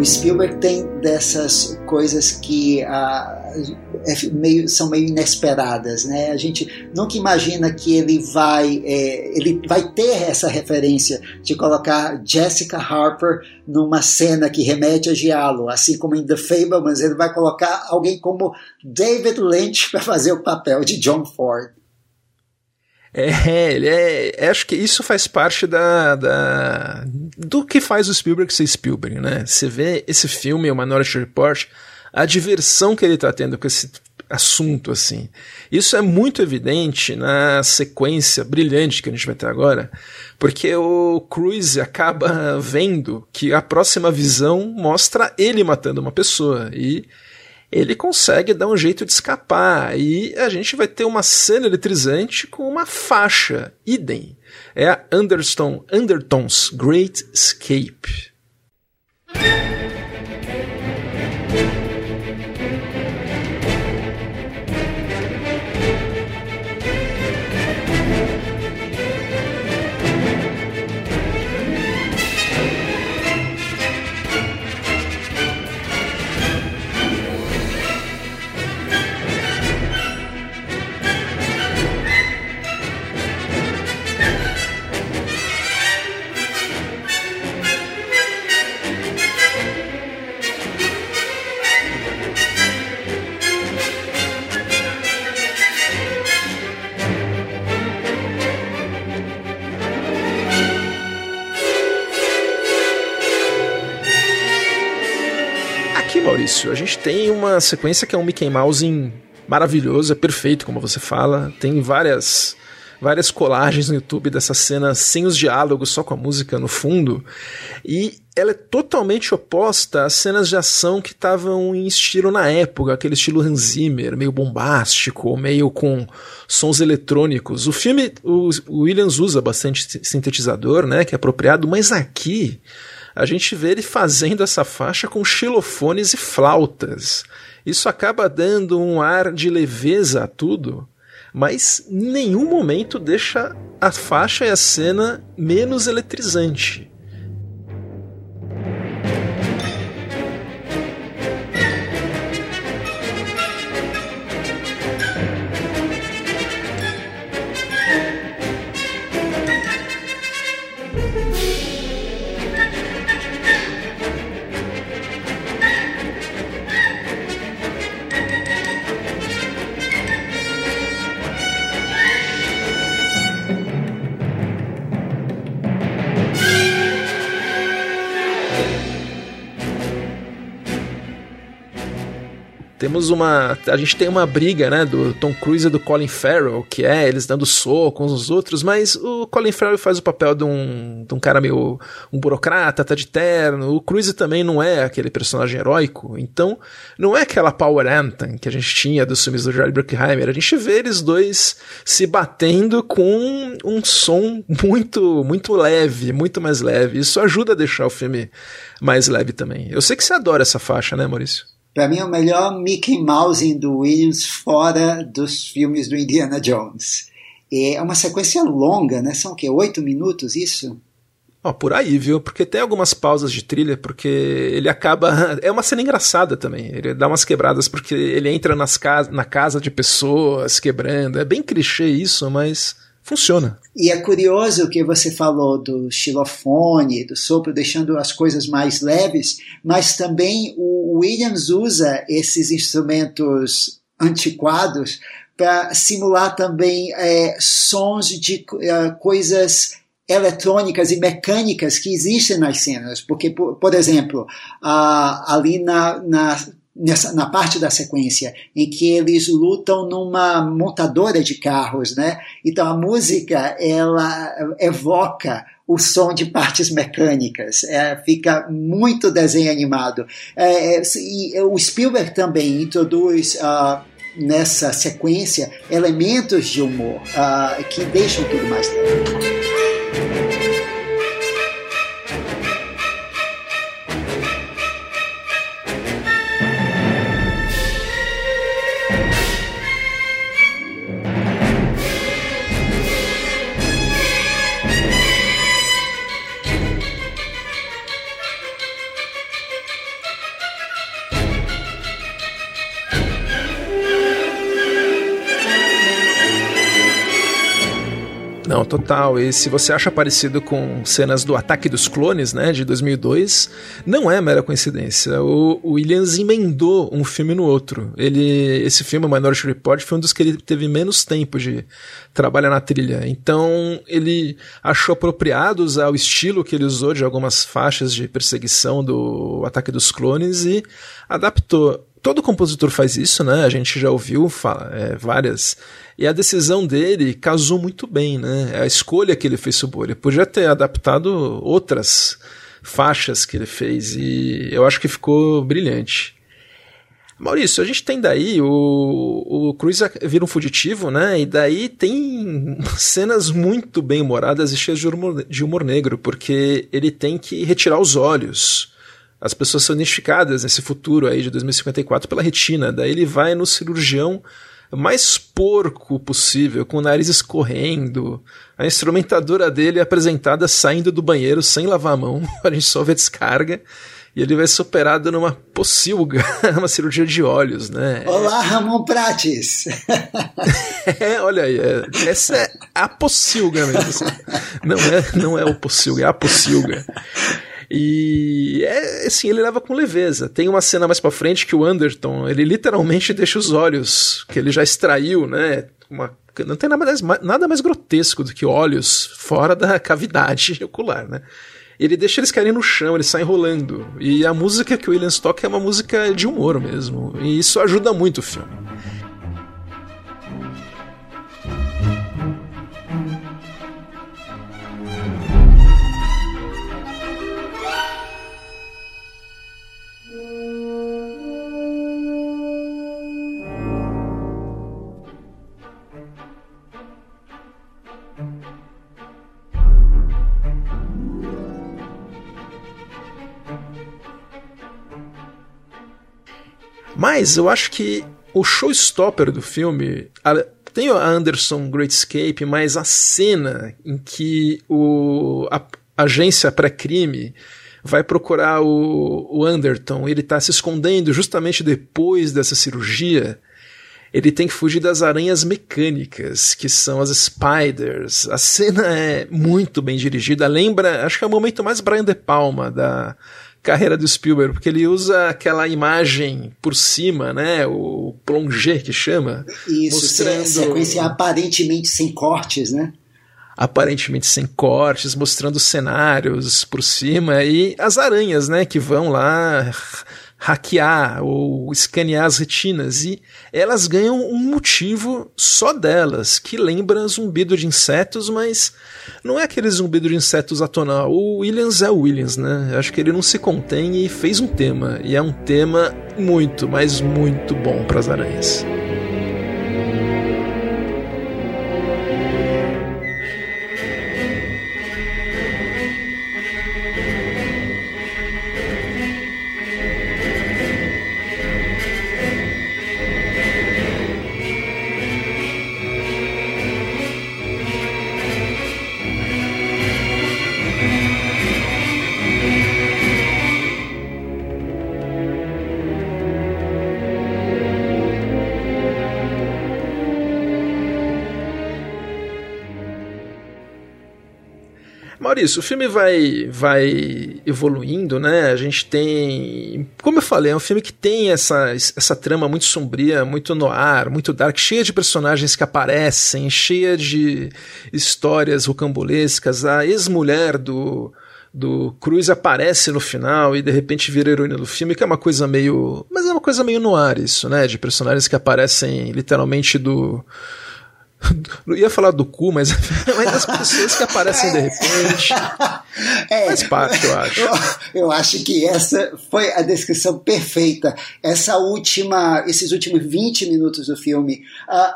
Spielberg tem dessas coisas que ah, é meio, são meio inesperadas, né? A gente nunca imagina que ele vai é, ele vai ter essa referência de colocar Jessica Harper numa cena que remete a Giallo, assim como em The Fablemans ele vai colocar alguém como David Lynch para fazer o papel de John Ford. É, ele é, é, Acho que isso faz parte da, da, do que faz o Spielberg ser Spielberg, né? Você vê esse filme, o Minority Report, a diversão que ele tá tendo com esse assunto, assim. Isso é muito evidente na sequência brilhante que a gente vai ter agora, porque o Cruise acaba vendo que a próxima visão mostra ele matando uma pessoa e ele consegue dar um jeito de escapar. E a gente vai ter uma cena eletrizante com uma faixa, idem. É a Anderson, Undertones Great Escape. Maurício, a gente tem uma sequência que é um Mickey Mouse maravilhoso, é perfeito, como você fala. Tem várias várias colagens no YouTube dessa cena sem os diálogos, só com a música no fundo. E ela é totalmente oposta às cenas de ação que estavam em estilo na época, aquele estilo Hans Zimmer, meio bombástico, meio com sons eletrônicos. O filme, o Williams usa bastante sintetizador, né, que é apropriado, mas aqui a gente vê ele fazendo essa faixa com xilofones e flautas. Isso acaba dando um ar de leveza a tudo, mas em nenhum momento deixa a faixa e a cena menos eletrizante. Temos uma. A gente tem uma briga, né, do Tom Cruise e do Colin Farrell, que é eles dando soco uns aos outros, mas o Colin Farrell faz o papel de um, de um cara meio. um burocrata, tá de terno. O Cruise também não é aquele personagem heróico, então não é aquela power anthem que a gente tinha dos filmes do Jerry Bruckheimer. A gente vê eles dois se batendo com um som muito, muito leve, muito mais leve. Isso ajuda a deixar o filme mais leve também. Eu sei que você adora essa faixa, né, Maurício? Para mim, é o melhor Mickey Mouse do Williams fora dos filmes do Indiana Jones. É uma sequência longa, né? São o quê? Oito minutos isso? Oh, por aí, viu? Porque tem algumas pausas de trilha, porque ele acaba. É uma cena engraçada também. Ele dá umas quebradas, porque ele entra nas cas... na casa de pessoas quebrando. É bem clichê isso, mas funciona. E é curioso que você falou do xilofone, do sopro, deixando as coisas mais leves, mas também o Williams usa esses instrumentos antiquados para simular também é, sons de é, coisas eletrônicas e mecânicas que existem nas cenas. Porque, por, por exemplo, ali na, na nessa, na parte da sequência em que eles lutam numa montadora de carros, né? Então a música ela evoca o som de partes mecânicas, é, fica muito desenho animado. É, é e o Spielberg também introduz uh, nessa sequência elementos de humor uh, que deixam tudo mais leve. Total. E se você acha parecido com cenas do Ataque dos Clones, né, de 2002, não é mera coincidência. O, Williams emendou um filme no outro. Ele, esse filme, o Minority Report, foi um dos que ele teve menos tempo de trabalhar na trilha. Então, ele achou apropriado usar o estilo que ele usou de algumas faixas de perseguição do Ataque dos Clones e adaptou todo compositor faz isso, né? A gente já ouviu fala, é, várias. E a decisão dele casou muito bem, né? A escolha que ele fez sobre ele. Podia ter adaptado outras faixas que ele fez e eu acho que ficou brilhante. Maurício, a gente tem daí o, o Cruz vira um fugitivo, né? E daí tem cenas muito bem humoradas e cheias de humor, de humor negro, porque ele tem que retirar os olhos as pessoas são identificadas nesse futuro aí de 2054 pela retina. Daí ele vai no cirurgião mais porco possível, com o nariz escorrendo. A instrumentadora dele é apresentada saindo do banheiro sem lavar a mão. A gente só vê a descarga. E ele vai ser operado numa pocilga, uma cirurgia de olhos, né? Olá, Ramon Prates! é, olha aí, é, essa é a pocilga mesmo. Não é, não é o pocilga, é a pocilga. E é assim, ele leva com leveza. Tem uma cena mais pra frente que o Anderton, ele literalmente deixa os olhos que ele já extraiu, né? Uma, não tem nada mais, nada mais grotesco do que olhos fora da cavidade ocular, né? ele deixa eles caírem no chão, eles saem rolando. E a música que o Williams toca é uma música de humor mesmo. E isso ajuda muito o filme. Mas eu acho que o showstopper do filme. A, tem a Anderson Great Escape, mas a cena em que o, a, a agência pré-crime vai procurar o, o Anderton, ele está se escondendo justamente depois dessa cirurgia. Ele tem que fugir das aranhas mecânicas, que são as spiders. A cena é muito bem dirigida, lembra, acho que é o momento mais Brian De Palma da, carreira do Spielberg, porque ele usa aquela imagem por cima, né? O plongé que chama. Isso, mostrando... sequência aparentemente sem cortes, né? Aparentemente sem cortes, mostrando cenários por cima e as aranhas, né? Que vão lá hackear ou escanear as retinas e elas ganham um motivo só delas, que lembra zumbido de insetos, mas não é aquele zumbido de insetos atonal. O Williams é o Williams, né? Acho que ele não se contém e fez um tema, e é um tema muito, mas muito bom para as aranhas. Maurício, o filme vai, vai evoluindo, né? A gente tem. Como eu falei, é um filme que tem essa, essa trama muito sombria, muito noir, muito dark, cheia de personagens que aparecem, cheia de histórias rocambolescas. A ex-mulher do, do Cruz aparece no final e de repente vira heroína do filme, que é uma coisa meio. Mas é uma coisa meio noir isso, né? De personagens que aparecem literalmente do não ia falar do cu, mas, mas das pessoas que aparecem de repente. É, faz parte, eu acho. Eu, eu, acho que essa foi a descrição perfeita. Essa última, esses últimos 20 minutos do filme, uh,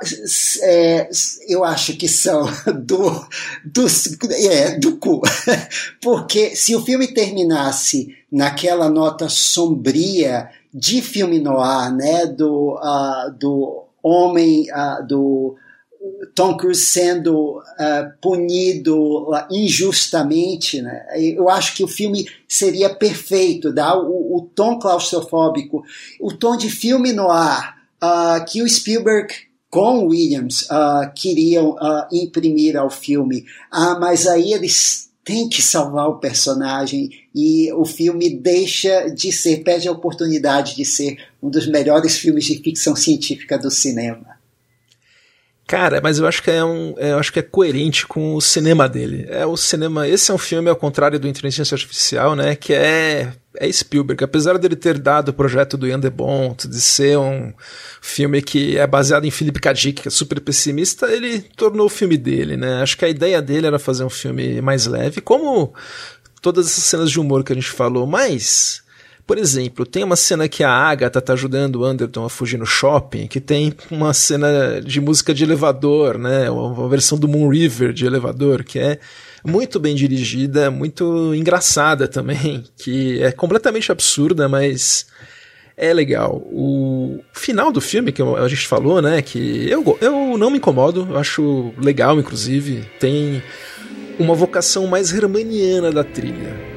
é, eu acho que são do, do, é, do cu. Porque se o filme terminasse naquela nota sombria de filme noir, né, do, uh, do homem, uh, do Tom Cruise sendo uh, punido uh, injustamente, né? eu acho que o filme seria perfeito, dá o, o tom claustrofóbico, o tom de filme noir uh, que o Spielberg com Williams queriam imprimir ao filme. Ah, mas aí eles têm que salvar o personagem e o filme deixa de ser, perde a oportunidade de ser um dos melhores filmes de ficção científica do cinema. Cara, mas eu acho que é um, é, eu acho que é coerente com o cinema dele. É o cinema, esse é um filme ao contrário do Inteligência Artificial, né, que é é Spielberg, apesar dele ter dado o projeto do Ian de Bont, de ser um filme que é baseado em Philip K. Dick, que é super pessimista, ele tornou o filme dele, né? Acho que a ideia dele era fazer um filme mais leve, como todas essas cenas de humor que a gente falou, mas por exemplo, tem uma cena que a Agatha tá ajudando o Anderton a fugir no shopping, que tem uma cena de música de elevador, né? Uma versão do Moon River de elevador, que é muito bem dirigida, muito engraçada também, que é completamente absurda, mas é legal. O final do filme, que a gente falou, né? Que eu, eu não me incomodo, eu acho legal, inclusive. Tem uma vocação mais hermaniana da trilha.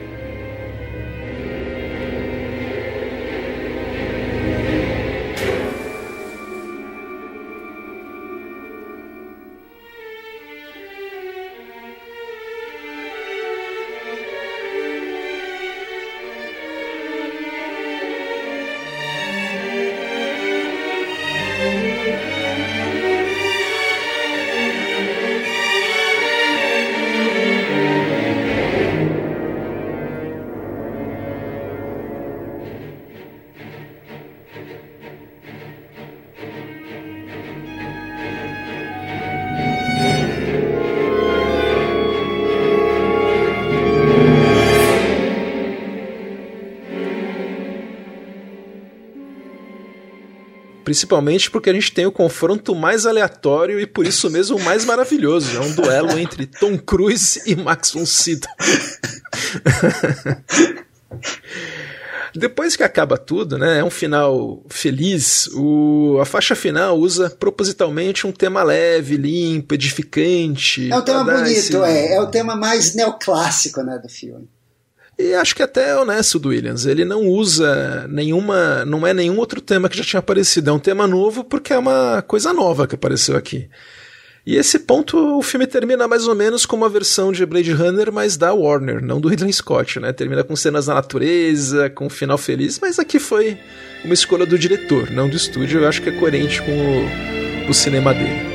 Principalmente porque a gente tem o confronto mais aleatório e por isso mesmo o mais maravilhoso. É um duelo entre Tom Cruise e Max von Sydow. Depois que acaba tudo, né, é um final feliz, o, a faixa final usa propositalmente um tema leve, limpo, edificante. É um tema bonito, esse... é. É o tema mais neoclássico né, do filme. E acho que até é honesto do Williams. Ele não usa nenhuma. Não é nenhum outro tema que já tinha aparecido. É um tema novo porque é uma coisa nova que apareceu aqui. E esse ponto o filme termina mais ou menos como uma versão de Blade Runner, mas da Warner, não do Ridley Scott, né? Termina com cenas na natureza, com um final feliz, mas aqui foi uma escolha do diretor, não do estúdio. Eu acho que é coerente com o, o cinema dele.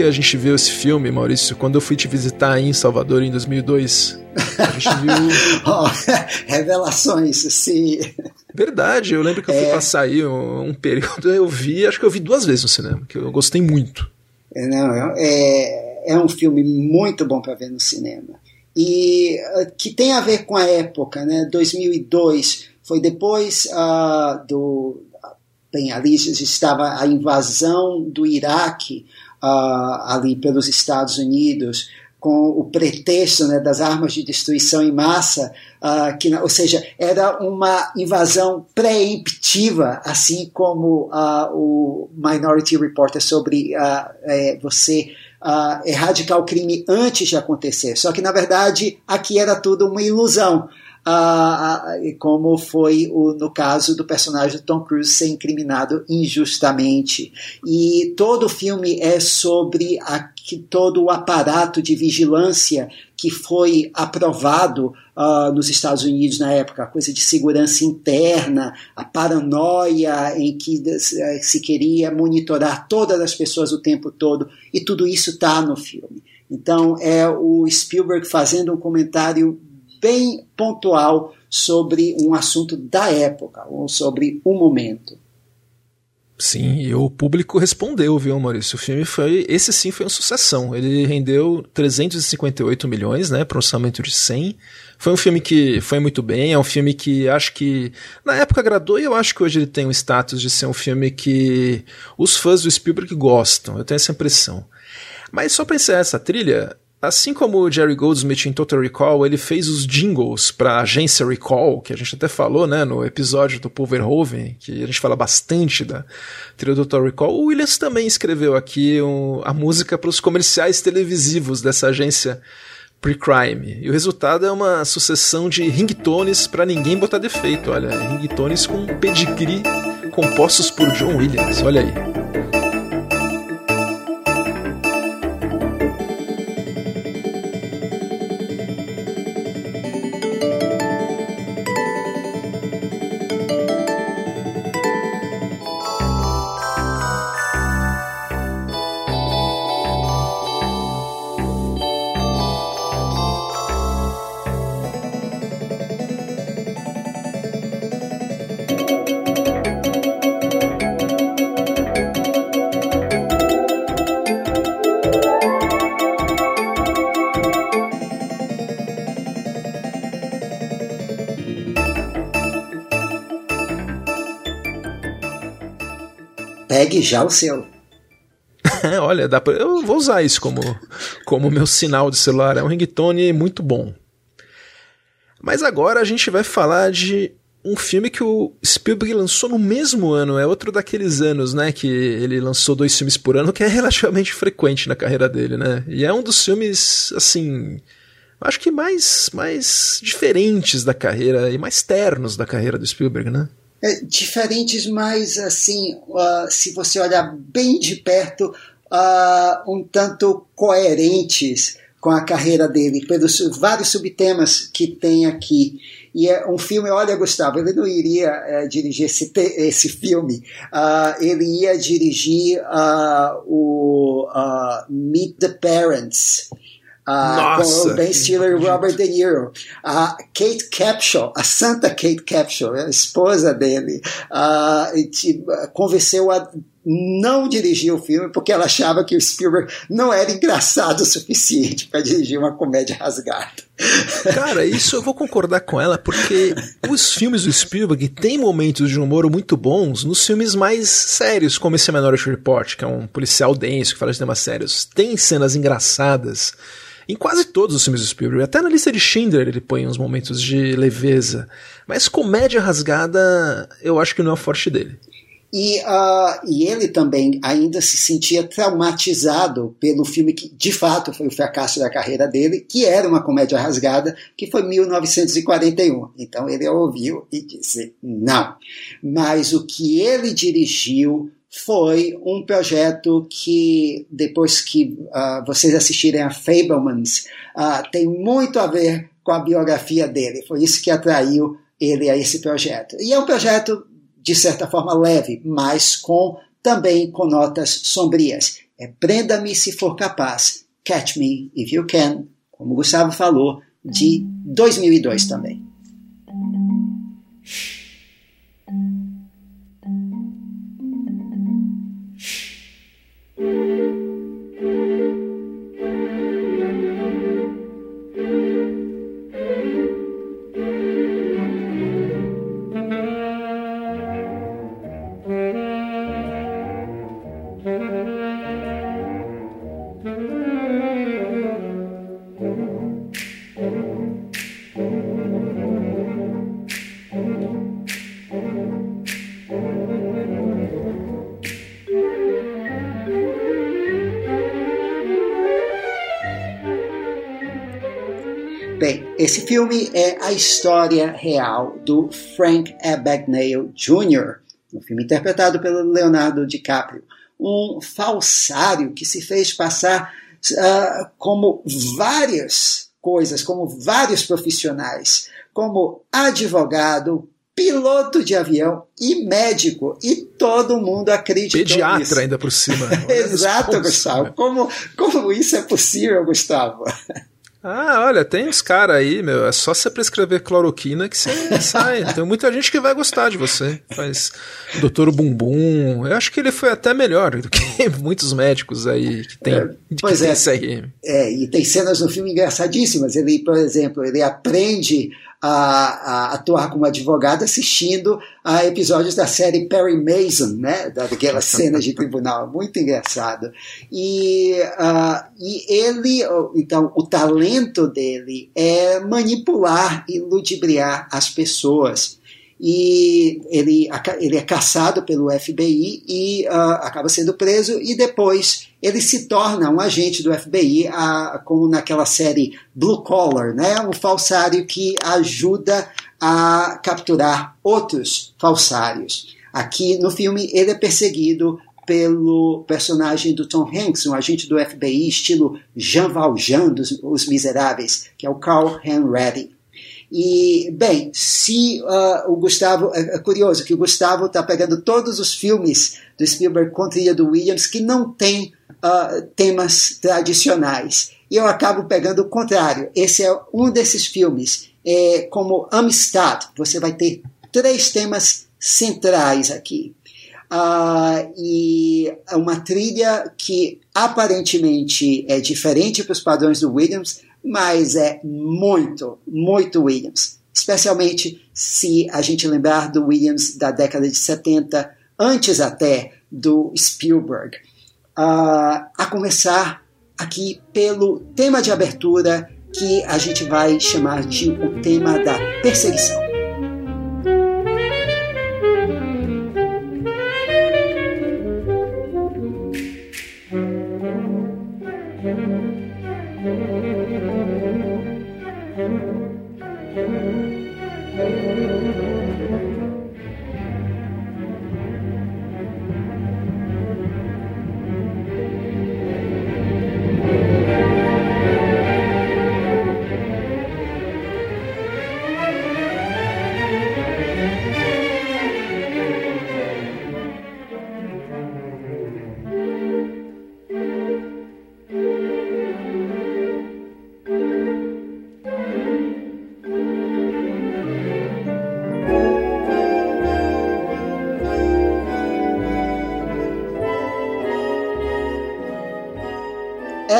Que a gente viu esse filme, Maurício, quando eu fui te visitar em Salvador em 2002? A gente viu. oh, revelações, sim. Verdade, eu lembro que eu fui é... passar aí um, um, período, eu vi, acho que eu vi duas vezes no cinema, que eu gostei muito. É, não, é, é um filme muito bom para ver no cinema. E uh, que tem a ver com a época, né? 2002 foi depois uh, do. Bem, ali estava a invasão do Iraque uh, ali pelos Estados Unidos, com o pretexto né, das armas de destruição em massa, uh, que, ou seja, era uma invasão preemptiva, assim como uh, o Minority Report sobre uh, é, você erradicar o crime antes de acontecer. Só que, na verdade, aqui era tudo uma ilusão como foi o, no caso do personagem Tom Cruise ser incriminado injustamente. E todo o filme é sobre a, todo o aparato de vigilância que foi aprovado uh, nos Estados Unidos na época, a coisa de segurança interna, a paranoia em que se queria monitorar todas as pessoas o tempo todo, e tudo isso está no filme. Então é o Spielberg fazendo um comentário bem pontual sobre um assunto da época, ou sobre um momento. Sim, e o público respondeu, viu, Maurício? O filme foi. Esse sim foi uma sucessão. Ele rendeu 358 milhões, né, para um orçamento de 100. Foi um filme que foi muito bem, é um filme que acho que na época agradou e eu acho que hoje ele tem o status de ser um filme que os fãs do Spielberg gostam. Eu tenho essa impressão. Mas só para encerrar essa trilha, Assim como o Jerry Goldsmith em Total Recall, ele fez os jingles para a agência Recall, que a gente até falou né, no episódio do Paul Verhoeven, que a gente fala bastante da trilha do Total Recall. O Williams também escreveu aqui um, a música para os comerciais televisivos dessa agência pre-crime. E o resultado é uma sucessão de ringtones para ninguém botar defeito. Olha, ringtones com pedigree compostos por John Williams. Olha aí. Já o seu. Olha, dá pra, eu vou usar isso como, como meu sinal de celular. É um ringtone muito bom. Mas agora a gente vai falar de um filme que o Spielberg lançou no mesmo ano. É outro daqueles anos, né? Que ele lançou dois filmes por ano, que é relativamente frequente na carreira dele, né? E é um dos filmes, assim. acho que mais, mais diferentes da carreira e mais ternos da carreira do Spielberg, né? É, diferentes, mas assim, uh, se você olhar bem de perto, uh, um tanto coerentes com a carreira dele, pelos vários subtemas que tem aqui. E é um filme, olha, Gustavo, ele não iria é, dirigir esse, esse filme, uh, ele ia dirigir uh, o uh, Meet the Parents. Nossa, com o Ben Stiller e Robert De Niro. A Kate Capshaw, a santa Kate Capshaw, a esposa dele, convenceu a não dirigiu o filme porque ela achava que o Spielberg não era engraçado o suficiente para dirigir uma comédia rasgada. Cara, isso eu vou concordar com ela porque os filmes do Spielberg têm momentos de humor muito bons nos filmes mais sérios, como esse Minority Report, que é um policial denso que fala de temas sérios. Tem cenas engraçadas em quase todos os filmes do Spielberg. Até na lista de Schindler ele põe uns momentos de leveza. Mas comédia rasgada eu acho que não é o forte dele. E, uh, e ele também ainda se sentia traumatizado pelo filme que de fato foi o fracasso da carreira dele, que era uma comédia rasgada, que foi 1941. Então ele ouviu e disse não. Mas o que ele dirigiu foi um projeto que, depois que uh, vocês assistirem a Fablemans, uh, tem muito a ver com a biografia dele. Foi isso que atraiu ele a esse projeto. E é um projeto de certa forma leve, mas com também com notas sombrias. É Prenda-me se for capaz, Catch Me If You Can, como o Gustavo falou, de 2002 também. Esse filme é a história real do Frank Abagnale Jr., um filme interpretado pelo Leonardo DiCaprio, um falsário que se fez passar uh, como várias coisas, como vários profissionais, como advogado, piloto de avião e médico. E todo mundo acredita Pediatra nisso. ainda por cima. Exato, Gustavo. Como, como isso é possível, Gustavo? Ah, olha, tem uns caras aí, meu, é só você prescrever cloroquina que você sai. Tem muita gente que vai gostar de você. Faz Doutor Bumbum. Eu acho que ele foi até melhor do que muitos médicos aí que tem, é, pois é, É, e tem cenas no filme engraçadíssimas. Ele, por exemplo, ele aprende a, a, atuar como advogado assistindo a episódios da série Perry Mason, né? Daquelas cenas de tribunal, muito engraçado. E, uh, e ele, então, o talento dele é manipular e ludibriar as pessoas e ele, ele é caçado pelo FBI e uh, acaba sendo preso e depois ele se torna um agente do FBI, como naquela série Blue Collar, né? um falsário que ajuda a capturar outros falsários. Aqui no filme ele é perseguido pelo personagem do Tom Hanks, um agente do FBI estilo Jean Valjean dos Os Miseráveis, que é o Carl Hanratty. E, bem, se uh, o Gustavo. É, é, curioso que o Gustavo está pegando todos os filmes do Spielberg com trilha do Williams que não tem uh, temas tradicionais. E eu acabo pegando o contrário. Esse é um desses filmes. É, como Amistad, você vai ter três temas centrais aqui. Uh, e é uma trilha que aparentemente é diferente para os padrões do Williams, mas é muito, muito Williams. Especialmente se a gente lembrar do Williams da década de 70, antes até do Spielberg. Uh, a começar aqui pelo tema de abertura que a gente vai chamar de o tema da perseguição.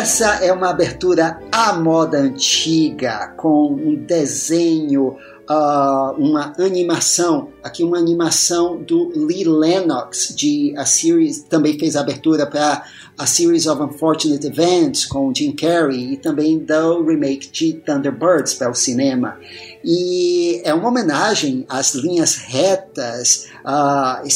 Essa é uma abertura à moda antiga, com um desenho, uh, uma animação, aqui uma animação do Lee Lennox, de a series, também fez a abertura para a Series of Unfortunate Events com Jim Carrey e também do remake de Thunderbirds para o cinema. E é uma homenagem às linhas retas, uh,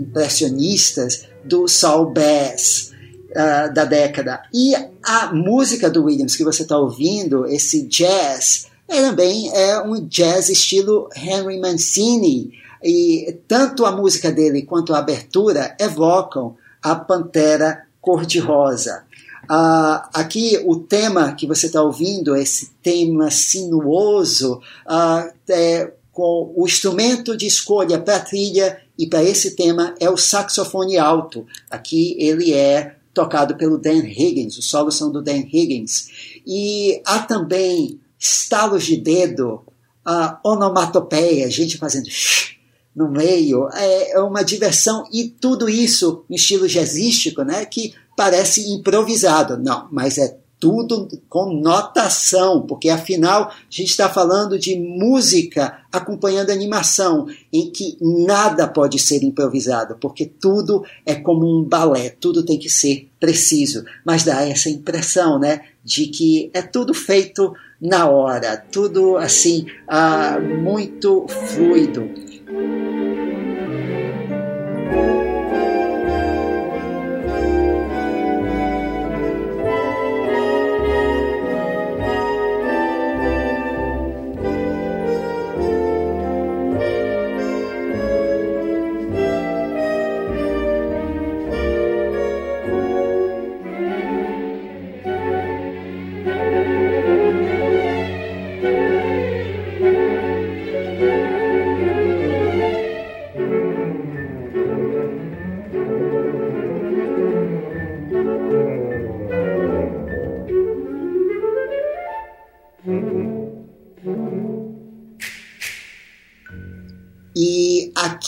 impressionistas do Saul Bass. Uh, da década. E a música do Williams que você está ouvindo, esse jazz, é também é um jazz estilo Henry Mancini. E tanto a música dele quanto a abertura evocam a Pantera cor-de-rosa. Uh, aqui o tema que você está ouvindo, esse tema sinuoso, uh, é, com o instrumento de escolha para a trilha e para esse tema é o saxofone alto. Aqui ele é tocado pelo Dan Higgins, o solo são do Dan Higgins. E há também estalos de dedo, uh, onomatopeia, gente fazendo shh, no meio, é, é uma diversão e tudo isso em estilo jazzístico, né, que parece improvisado. Não, mas é tudo com notação, porque afinal a gente está falando de música acompanhando animação, em que nada pode ser improvisado, porque tudo é como um balé, tudo tem que ser preciso, mas dá essa impressão, né, de que é tudo feito na hora, tudo assim, ah, muito fluido.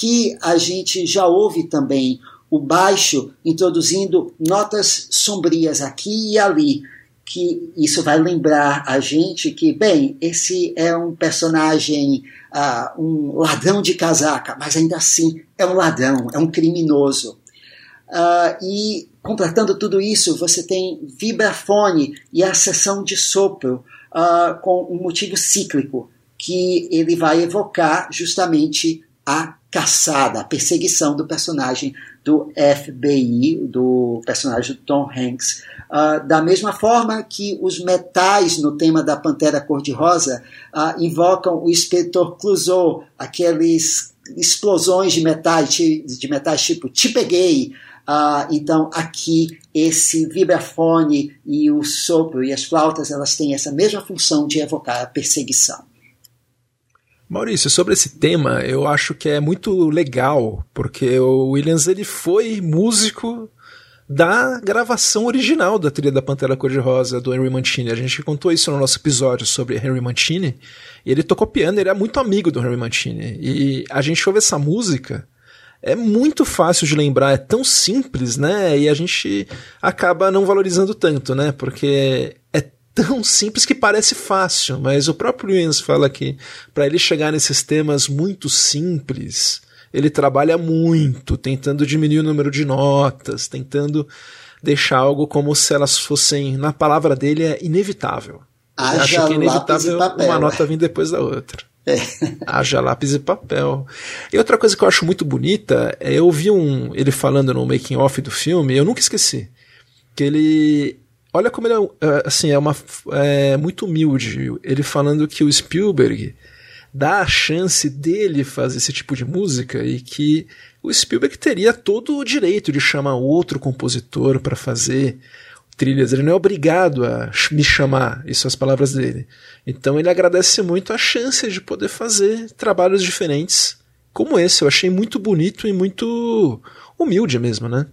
Aqui a gente já ouve também o baixo introduzindo notas sombrias aqui e ali, que isso vai lembrar a gente que, bem, esse é um personagem, uh, um ladrão de casaca, mas ainda assim é um ladrão, é um criminoso. Uh, e completando tudo isso, você tem vibrafone e a sessão de sopro uh, com um motivo cíclico, que ele vai evocar justamente a caçada, a perseguição do personagem do FBI, do personagem do Tom Hanks. Uh, da mesma forma que os metais no tema da Pantera Cor-de-Rosa uh, invocam o inspetor Clouseau, aqueles explosões de metais, de metais tipo te peguei. Uh, então aqui esse vibrafone e o sopro e as flautas elas têm essa mesma função de evocar a perseguição. Maurício, sobre esse tema, eu acho que é muito legal, porque o Williams ele foi músico da gravação original da trilha da Pantera Cor-de-Rosa do Henry Mancini. A gente contou isso no nosso episódio sobre Henry Mancini, e ele tocou piano, ele é muito amigo do Henry Mancini. E a gente ouve essa música, é muito fácil de lembrar, é tão simples, né? E a gente acaba não valorizando tanto, né? Porque é tão simples que parece fácil, mas o próprio Williams fala que para ele chegar nesses temas muito simples, ele trabalha muito, tentando diminuir o número de notas, tentando deixar algo como se elas fossem, na palavra dele, é inevitável. Haja acha que é inevitável uma nota vir depois da outra. É. Haja lápis e papel. E outra coisa que eu acho muito bonita é eu vi um, ele falando no making off do filme, eu nunca esqueci, que ele Olha como ele é, é, assim, é, uma, é muito humilde. Ele falando que o Spielberg dá a chance dele fazer esse tipo de música e que o Spielberg teria todo o direito de chamar outro compositor para fazer trilhas. Ele não é obrigado a me chamar, isso são as palavras dele. Então ele agradece muito a chance de poder fazer trabalhos diferentes como esse. Eu achei muito bonito e muito humilde mesmo, né?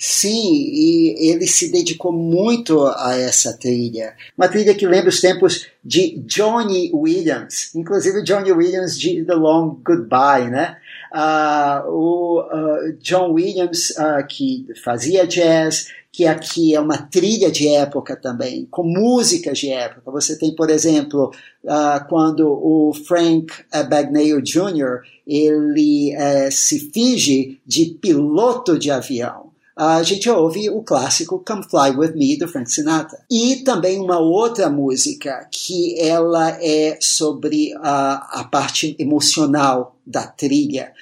Sim, e ele se dedicou muito a essa trilha. Uma trilha que lembra os tempos de Johnny Williams, inclusive Johnny Williams de The Long Goodbye, né? Uh, o uh, John Williams, uh, que fazia jazz, que aqui é uma trilha de época também, com músicas de época. Você tem, por exemplo, uh, quando o Frank Bagnell Jr. ele uh, se finge de piloto de avião a gente ouve o clássico Come Fly With Me, do Frank Sinatra. E também uma outra música que ela é sobre a, parte emocional da trilha,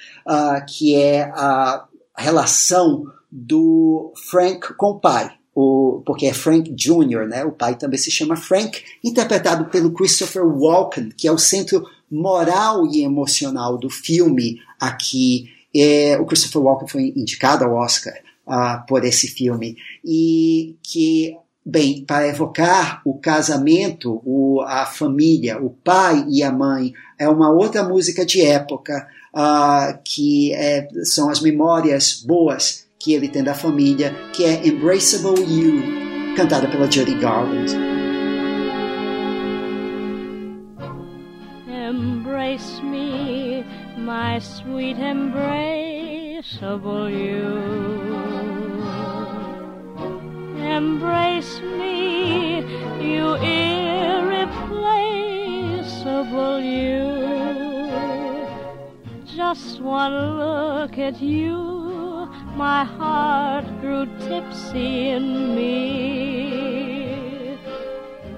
que é a relação do Frank com o pai. O, porque é Frank Jr., né? O pai também se chama Frank, interpretado pelo Christopher Walken, que é o centro moral e emocional do filme aqui. É, o Christopher Walken foi indicado ao Oscar uh, por esse filme. E que, bem, para evocar o casamento, o, a família, o pai e a mãe, é uma outra música de época, uh, que é, são as memórias boas que ele tem da família, que é Embraceable You, cantada pela Judy Garland. Embrace me, my sweet embraceable you. Embrace me, you irreplaceable you. Just one look at you, my heart grew tipsy in me.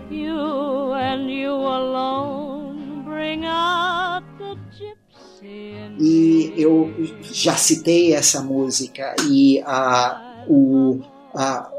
You and you alone bring out the gypsy in me. E eu já citei essa música e a uh, o uh,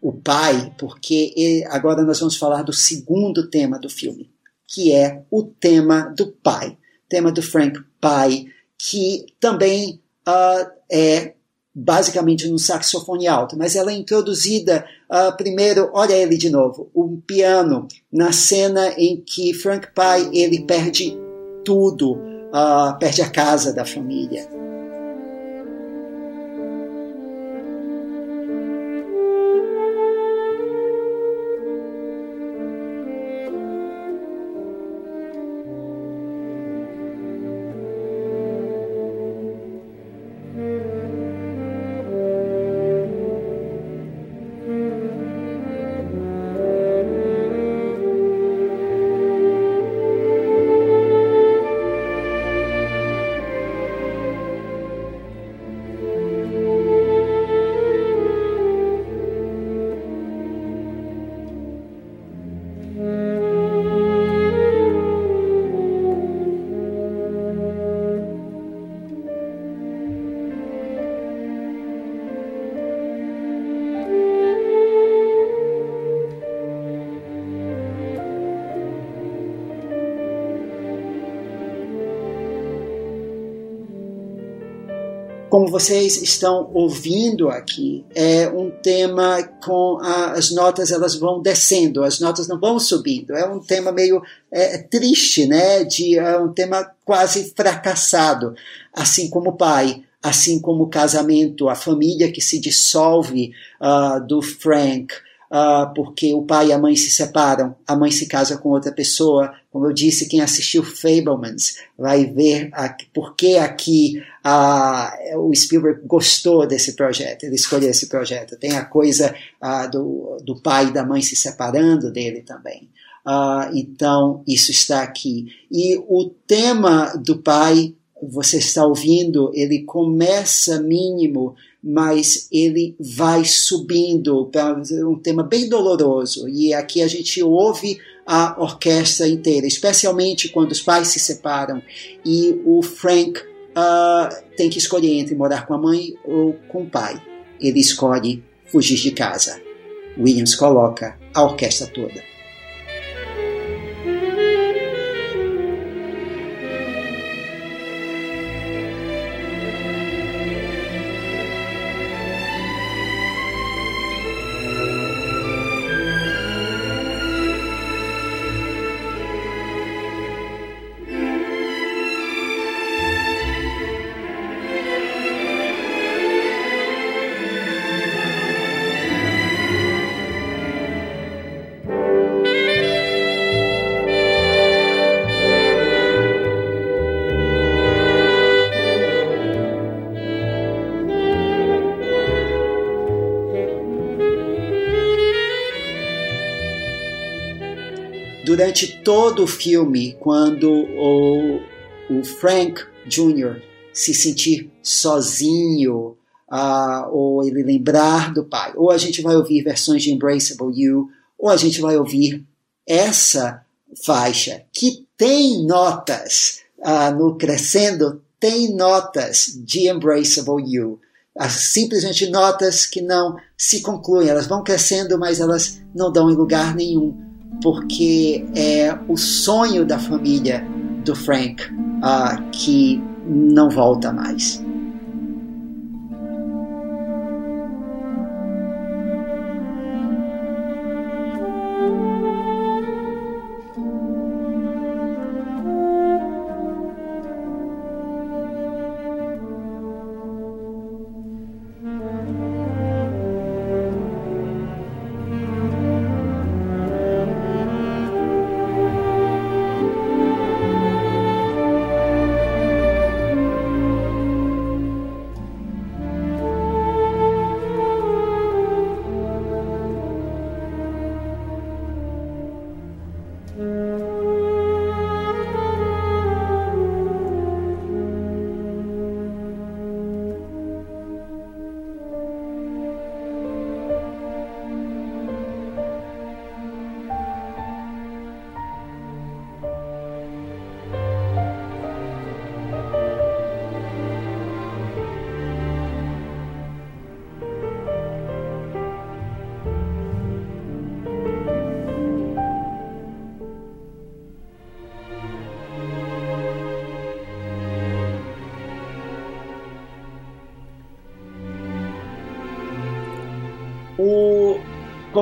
o pai, porque agora nós vamos falar do segundo tema do filme, que é o tema do pai, tema do Frank pai, que também uh, é basicamente no saxofone alto, mas ela é introduzida uh, primeiro, olha ele de novo, o piano na cena em que Frank pai ele perde tudo, uh, perde a casa da família como vocês estão ouvindo aqui, é um tema com a, as notas elas vão descendo, as notas não vão subindo. É um tema meio é, triste, né? De é um tema quase fracassado, assim como o pai, assim como o casamento, a família que se dissolve uh, do Frank uh, porque o pai e a mãe se separam, a mãe se casa com outra pessoa. Como eu disse, quem assistiu Fablemans vai ver por que aqui uh, o Spielberg gostou desse projeto, ele escolheu esse projeto. Tem a coisa uh, do, do pai e da mãe se separando dele também. Uh, então, isso está aqui. E o tema do pai, você está ouvindo, ele começa mínimo mas ele vai subindo para um tema bem doloroso. E aqui a gente ouve a orquestra inteira, especialmente quando os pais se separam e o Frank uh, tem que escolher entre morar com a mãe ou com o pai. Ele escolhe fugir de casa. Williams coloca a orquestra toda. Durante todo o filme, quando o, o Frank Jr. se sentir sozinho, uh, ou ele lembrar do pai, ou a gente vai ouvir versões de Embraceable You, ou a gente vai ouvir essa faixa que tem notas uh, no crescendo, tem notas de Embraceable You. As, simplesmente notas que não se concluem, elas vão crescendo, mas elas não dão em lugar nenhum, porque é o sonho da família do Frank uh, que não volta mais.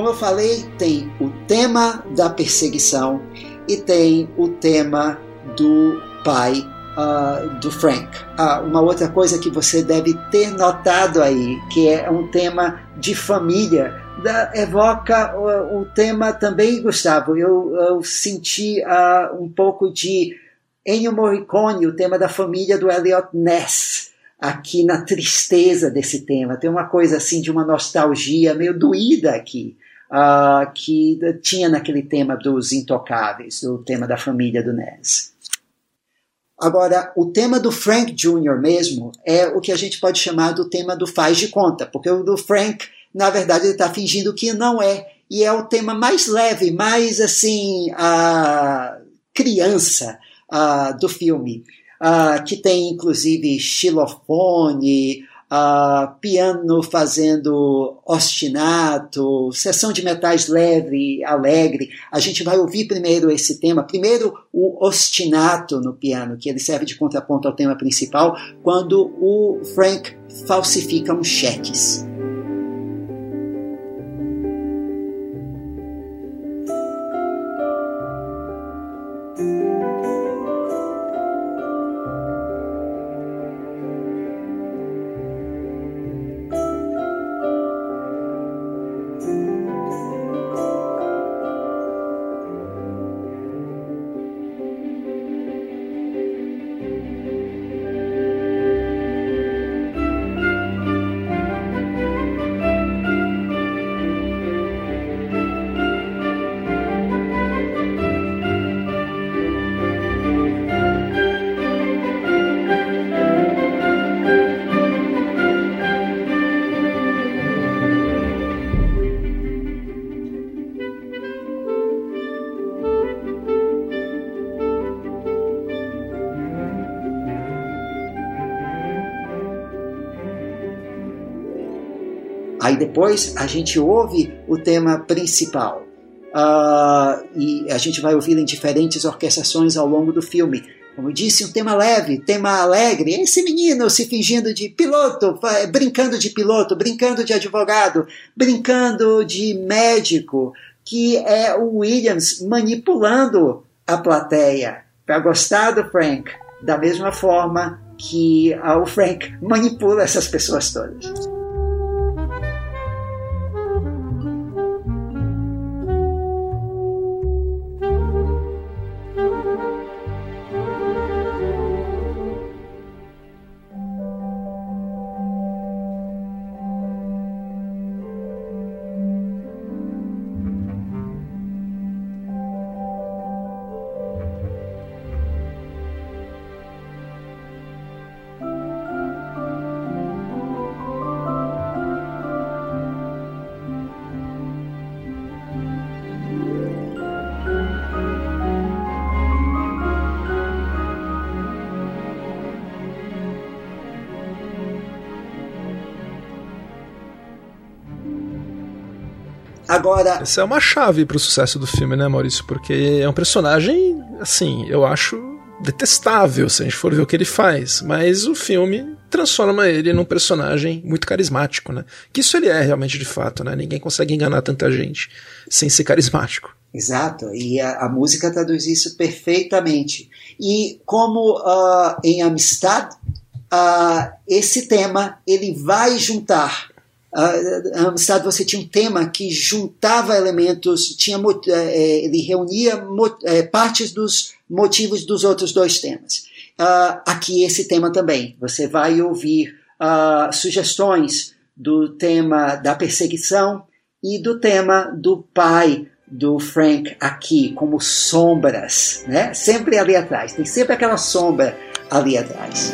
Como eu falei, tem o tema da perseguição e tem o tema do pai uh, do Frank. Uh, uma outra coisa que você deve ter notado aí, que é um tema de família, da, evoca o, o, tema também, Gustavo. Eu, eu senti uh, um pouco de Ennio Morricone, o tema da família do Elliot Ness aqui na tristeza desse tema. Tem uma coisa assim de uma nostalgia meio doída aqui uh, que tinha naquele tema dos intocáveis, o tema da família do Ness. Agora, o tema do Frank Jr. mesmo é o que a gente pode chamar do tema do faz de conta, porque o do Frank, na verdade, ele está fingindo que não é, e é o tema mais leve, mais assim, a criança uh, do filme, uh, que tem inclusive xilofone, uh, piano fazendo ostinato, sessão de metais leve, alegre. A gente vai ouvir primeiro esse tema, primeiro o ostinato no piano, que ele serve de contraponto ao tema principal, quando o Frank falsifica uns cheques. Aí depois a gente ouve o tema principal. Uh, e a gente vai ouvi-lo em diferentes orquestrações ao longo do filme. Como eu disse, um tema leve, tema alegre. Esse menino se fingindo de piloto, brincando de piloto, brincando de advogado, brincando de médico, que é o Williams manipulando a plateia para gostar do Frank, da mesma forma que o Frank manipula essas pessoas todas. Agora. Essa é uma chave para o sucesso do filme, né, Maurício? Porque é um personagem, assim, eu acho detestável se a gente for ver o que ele faz, mas o filme transforma ele num personagem muito carismático, né? Que isso ele é realmente de fato, né? Ninguém consegue enganar tanta gente sem ser carismático. Exato, e a, a música traduz isso perfeitamente. E como uh, em Amistad, uh, esse tema ele vai juntar Amistad você tinha um tema que juntava elementos, tinha, é, ele reunia é, partes dos motivos dos outros dois temas. Uh, aqui esse tema também. Você vai ouvir uh, sugestões do tema da perseguição e do tema do pai do Frank aqui, como sombras, né? Sempre ali atrás. Tem sempre aquela sombra ali atrás.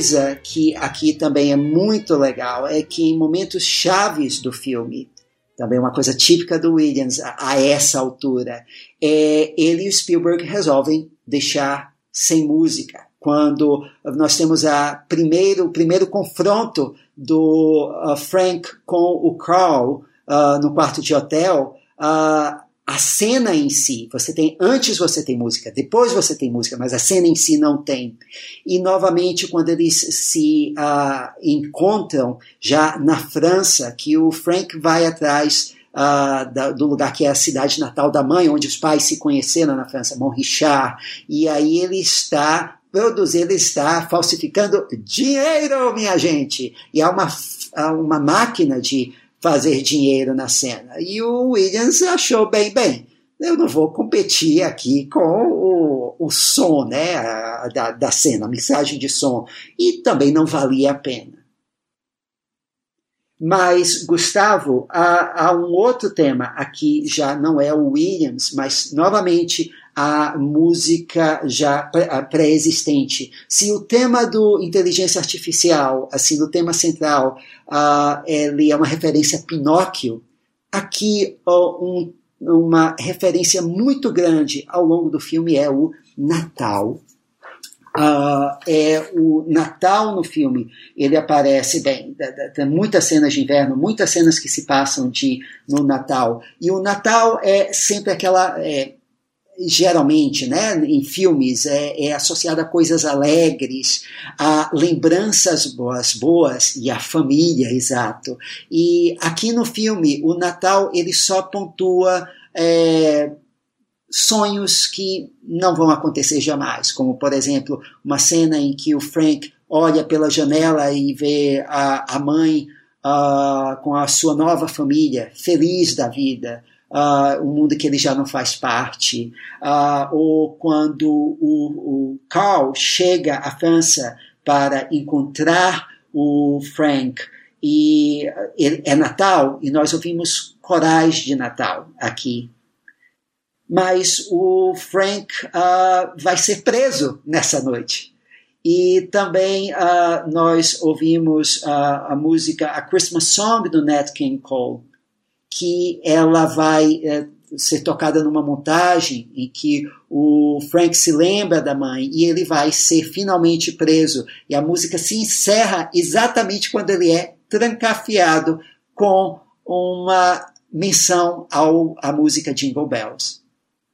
Coisa que aqui também é muito legal é que em momentos chaves do filme, também uma coisa típica do Williams a, a essa altura, é ele e o Spielberg resolvem deixar sem música. Quando nós temos a primeiro, o primeiro confronto do uh, Frank com o Carl uh, no quarto de hotel, uh, a cena em si, você tem antes você tem música, depois você tem música, mas a cena em si não tem. E novamente quando eles se uh, encontram já na França, que o Frank vai atrás uh, da, do lugar que é a cidade natal da mãe, onde os pais se conheceram na França, Montrichard, e aí ele está produzir, ele está falsificando dinheiro, minha gente. E há uma, há uma máquina de fazer dinheiro na cena. E o Williams achou bem, bem, eu não vou competir aqui com o, o som né, da, da cena, a mixagem de som. E também não valia a pena. Mas, Gustavo, há, há, um outro tema aqui, já não é o Williams, mas novamente a música já pré-existente. Se o tema do inteligência artificial, assim, o tema central, uh, ele é uma referência a Pinóquio, aqui uh, um, uma referência muito grande ao longo do filme é o Natal. Uh, é o Natal no filme, ele aparece bem, tem muitas cenas de inverno, muitas cenas que se passam de no Natal. E o Natal é sempre aquela é, geralmente, né, em filmes, é, é associada a coisas alegres, a lembranças boas, boas e a família, exato. E aqui no filme, o Natal ele só pontua é, sonhos que não vão acontecer jamais, como por exemplo uma cena em que o Frank olha pela janela e vê a, a mãe uh, com a sua nova família, feliz da vida uh, um mundo que ele já não faz parte, uh, ou quando o, o Carl chega à França para encontrar o Frank e é Natal e nós ouvimos corais de Natal aqui. Mas o Frank uh, vai ser preso nessa noite. E também uh, nós ouvimos uh, a música A Christmas Song do Nat King Cole que ela vai é, ser tocada numa montagem em que o Frank se lembra da mãe e ele vai ser finalmente preso. E a música se encerra exatamente quando ele é trancafiado com uma menção ao, à música Jingle Bells.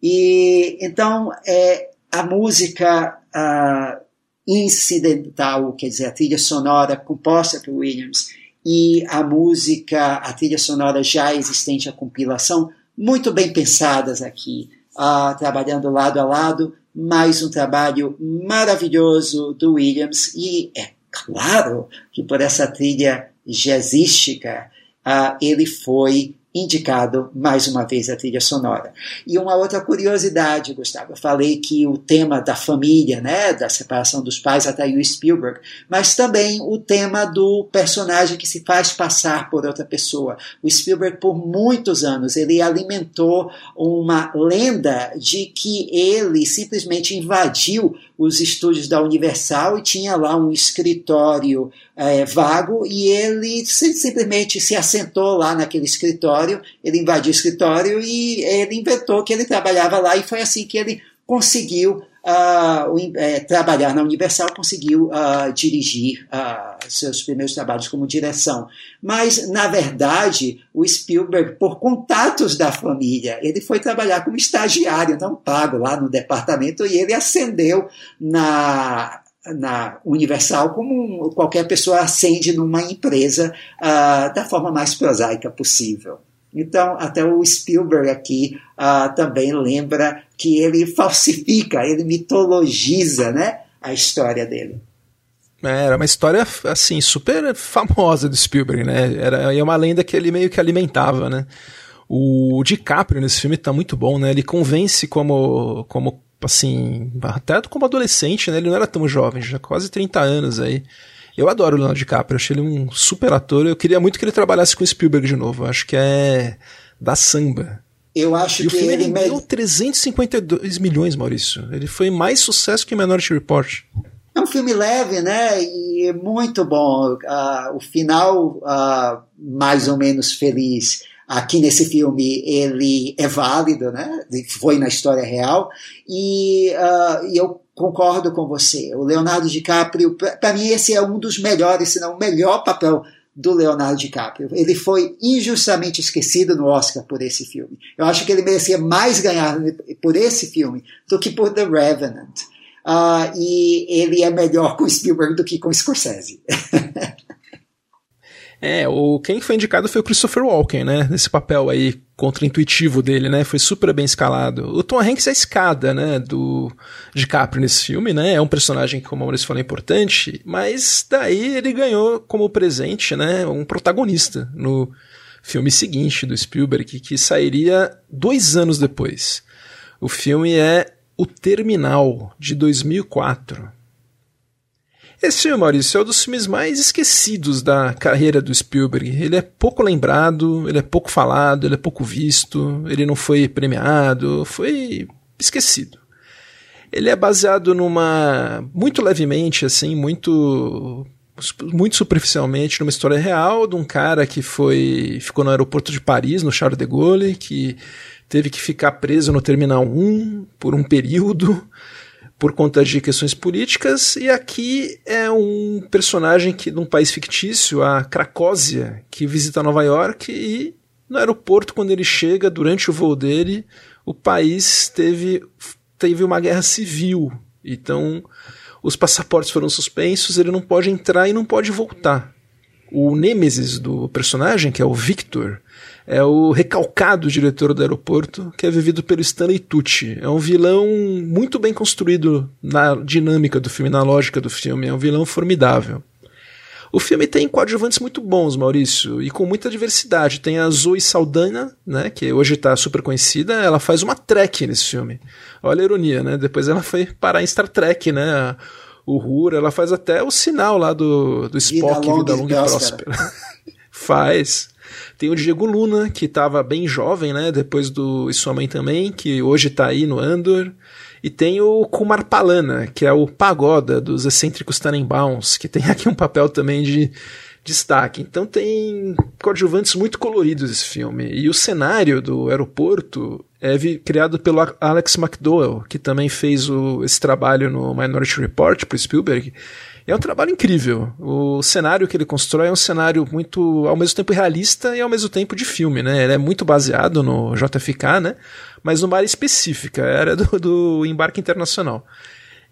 E então é, a música uh, incidental, quer dizer, a trilha sonora composta por Williams, e a música, a trilha sonora já existente, a compilação, muito bem pensadas aqui, uh, trabalhando lado a lado, mais um trabalho maravilhoso do Williams, e é claro que por essa trilha jazzística, uh, ele foi indicado mais uma vez a trilha sonora. E uma outra curiosidade, Gustavo, eu falei que o tema da família, né, da separação dos pais atraiu Spielberg, mas também o tema do personagem que se faz passar por outra pessoa. O Spielberg por muitos anos ele alimentou uma lenda de que ele simplesmente invadiu os estúdios da Universal e tinha lá um escritório é, vago e ele simplesmente se assentou lá naquele escritório, ele invadiu o escritório e ele inventou que ele trabalhava lá e foi assim que ele conseguiu uh, é, trabalhar na Universal, conseguiu uh, dirigir uh, seus primeiros trabalhos como direção. Mas, na verdade, o Spielberg, por contatos da família, ele foi trabalhar como estagiário, não pago, lá no departamento, e ele ascendeu na na Universal como qualquer pessoa acende numa empresa da forma mais prosaica possível. Então, até o Spielberg aqui uh, também lembra que ele falsifica, ele mitologiza né, a história dele. É, era uma história, assim, super famosa do Spielberg, né? Era é uma lenda que ele meio que alimentava, né? O DiCaprio nesse filme tá muito bom, né? Ele convence como, como assim, até como adolescente, né? Ele não era tão jovem, já quase 30 anos aí. Eu adoro o Leonardo DiCaprio, achei ele um super ator. Eu queria muito que ele trabalhasse com Spielberg de novo. acho que é da samba. Eu acho e que o filme ele rendeu 352 milhões, Maurício. Ele foi mais sucesso que Minority Report. É um filme leve, né? E muito bom. Uh, o final, uh, mais ou menos feliz. Aqui nesse filme ele é válido, né? Foi na história real. E uh, eu concordo com você. O Leonardo DiCaprio, para mim, esse é um dos melhores, se não o melhor papel do Leonardo DiCaprio. Ele foi injustamente esquecido no Oscar por esse filme. Eu acho que ele merecia mais ganhar por esse filme do que por The Revenant. Uh, e ele é melhor com Spielberg do que com Scorsese. É, o quem foi indicado foi o Christopher Walken, né? Nesse papel aí contra-intuitivo dele, né? Foi super bem escalado. O Tom Hanks é a escada, né? Do DiCaprio nesse filme, né? É um personagem que, como a Maurício falou, é importante, mas daí ele ganhou como presente, né? Um protagonista no filme seguinte do Spielberg, que sairia dois anos depois. O filme é O Terminal, de 2004. Esse filme, Maurício, é um dos filmes mais esquecidos da carreira do Spielberg. Ele é pouco lembrado, ele é pouco falado, ele é pouco visto, ele não foi premiado, foi esquecido. Ele é baseado numa. muito levemente, assim, muito. muito superficialmente, numa história real de um cara que foi. ficou no aeroporto de Paris, no Charles de Gaulle, que teve que ficar preso no Terminal 1 por um período por conta de questões políticas, e aqui é um personagem que num país fictício, a Cracósia, que visita Nova York e no aeroporto quando ele chega, durante o voo dele, o país teve teve uma guerra civil. Então, os passaportes foram suspensos, ele não pode entrar e não pode voltar. O nêmesis do personagem, que é o Victor, é o recalcado diretor do aeroporto, que é vivido pelo Stanley Tucci. É um vilão muito bem construído na dinâmica do filme, na lógica do filme. É um vilão formidável. O filme tem coadjuvantes muito bons, Maurício, e com muita diversidade. Tem a Zoe Saldana, né, que hoje está super conhecida, ela faz uma Trek nesse filme. Olha a ironia, né? Depois ela foi parar em Star Trek, né? O Hura, ela faz até o sinal lá do, do Spock, Vida Longa e Próspera. faz. Tem o Diego Luna, que estava bem jovem, né? Depois do E Sua Mãe também, que hoje está aí no Andor. E tem o Kumar Palana, que é o pagoda dos excêntricos Tannenbaums, que tem aqui um papel também de destaque. Então tem coadjuvantes muito coloridos esse filme. E o cenário do aeroporto é criado pelo Alex McDowell, que também fez o, esse trabalho no Minority Report para Spielberg. É um trabalho incrível. O cenário que ele constrói é um cenário muito, ao mesmo tempo realista e ao mesmo tempo de filme, né? Ele é muito baseado no JFK, né? Mas numa área específica, era do, do embarque internacional.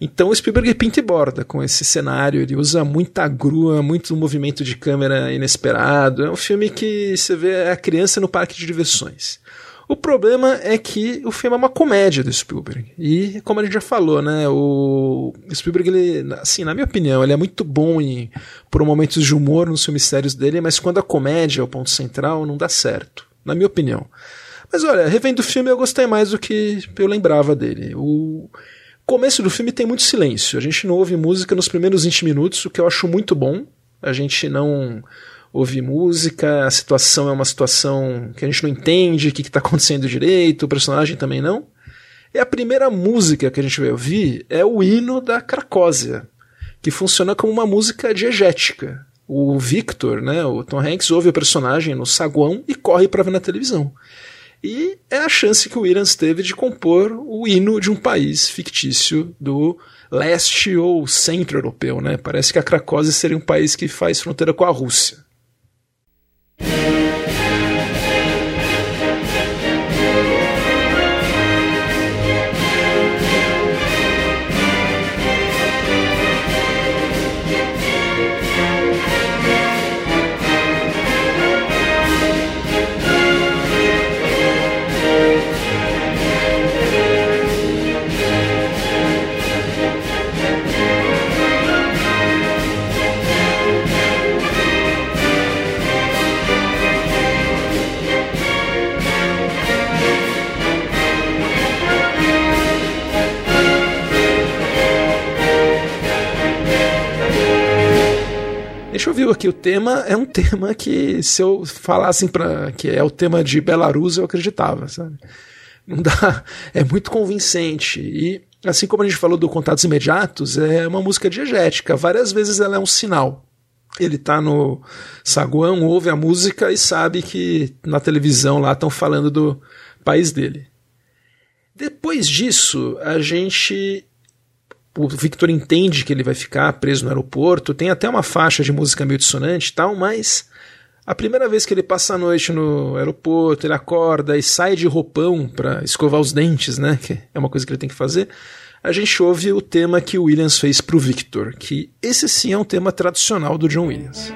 Então o Spielberg pinta e borda com esse cenário, ele usa muita grua, muito movimento de câmera inesperado. É um filme que você vê a criança no parque de diversões. O problema é que o filme é uma comédia do Spielberg. E, como a gente já falou, né, o Spielberg, ele, assim, na minha opinião, ele é muito bom em por momentos de humor nos filmes sérios dele, mas quando a comédia é o ponto central, não dá certo, na minha opinião. Mas olha, revendo o filme eu gostei mais do que eu lembrava dele. O começo do filme tem muito silêncio. A gente não ouve música nos primeiros 20 minutos, o que eu acho muito bom. A gente não ouve música, a situação é uma situação que a gente não entende o que está acontecendo direito, o personagem também não. E a primeira música que a gente vai ouvir é o hino da Cracósia, que funciona como uma música diegética. O Victor, né, o Tom Hanks, ouve o personagem no saguão e corre para ver na televisão. E é a chance que o Williams teve de compor o hino de um país fictício do leste ou centro europeu. Né? Parece que a Cracósia seria um país que faz fronteira com a Rússia. Ver aqui, o tema é um tema que se eu falassem para que é o tema de Belarus eu acreditava, sabe? Não dá, é muito convincente e assim como a gente falou do Contatos Imediatos, é uma música diegética, várias vezes ela é um sinal. Ele tá no saguão, ouve a música e sabe que na televisão lá estão falando do país dele. Depois disso, a gente o Victor entende que ele vai ficar preso no aeroporto, tem até uma faixa de música meio dissonante e tal, mas a primeira vez que ele passa a noite no aeroporto, ele acorda e sai de roupão para escovar os dentes, né, que é uma coisa que ele tem que fazer, a gente ouve o tema que o Williams fez pro Victor, que esse sim é um tema tradicional do John Williams.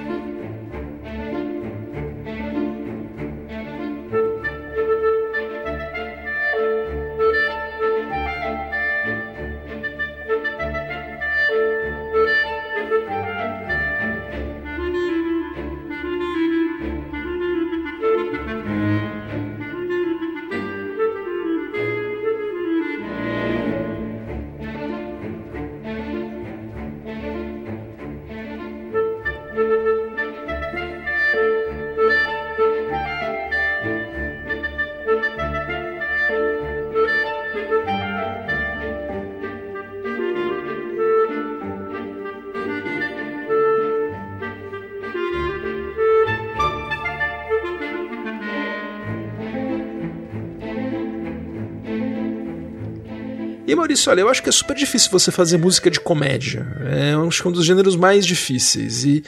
E Maurício, olha, eu acho que é super difícil você fazer música de comédia. É acho que um dos gêneros mais difíceis. E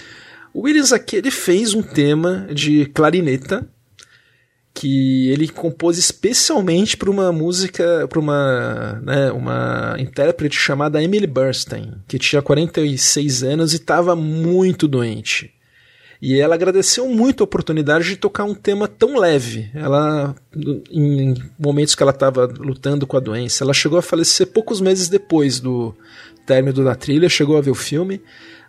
o Williams aqui ele fez um tema de clarineta que ele compôs especialmente para uma música, para uma, né, uma intérprete chamada Emily Bernstein, que tinha 46 anos e estava muito doente. E ela agradeceu muito a oportunidade de tocar um tema tão leve. Ela, em momentos que ela estava lutando com a doença, ela chegou a falecer poucos meses depois do término da trilha, chegou a ver o filme,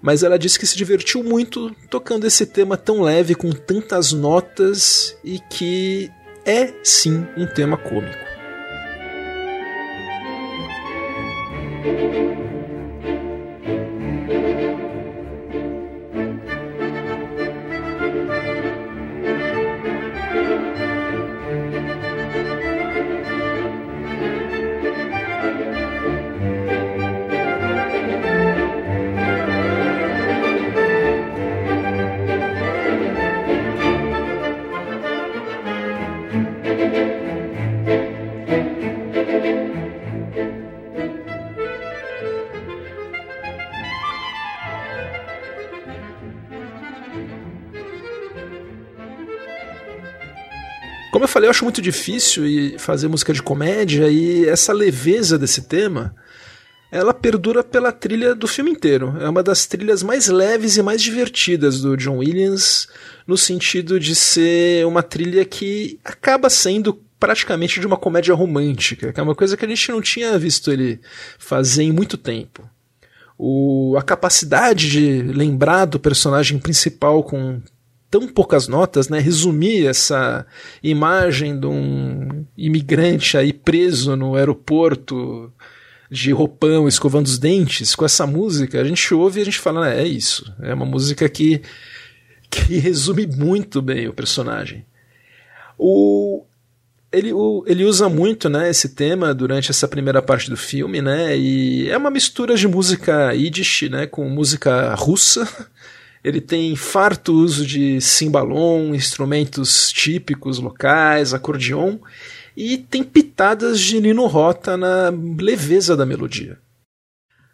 mas ela disse que se divertiu muito tocando esse tema tão leve, com tantas notas e que é sim um tema cômico. Como eu falei, eu acho muito difícil fazer música de comédia e essa leveza desse tema, ela perdura pela trilha do filme inteiro. É uma das trilhas mais leves e mais divertidas do John Williams, no sentido de ser uma trilha que acaba sendo praticamente de uma comédia romântica, que é uma coisa que a gente não tinha visto ele fazer em muito tempo. O, a capacidade de lembrar do personagem principal com tão poucas notas, né, resumir essa imagem de um imigrante aí preso no aeroporto de roupão, escovando os dentes, com essa música, a gente ouve e a gente fala, é, isso. É uma música que, que resume muito bem o personagem. O, ele, o, ele usa muito né, esse tema durante essa primeira parte do filme, né? E é uma mistura de música yiddish né, com música russa. Ele tem farto uso de cimbalom, instrumentos típicos locais, acordeon e tem pitadas de Nino Rota na leveza da melodia.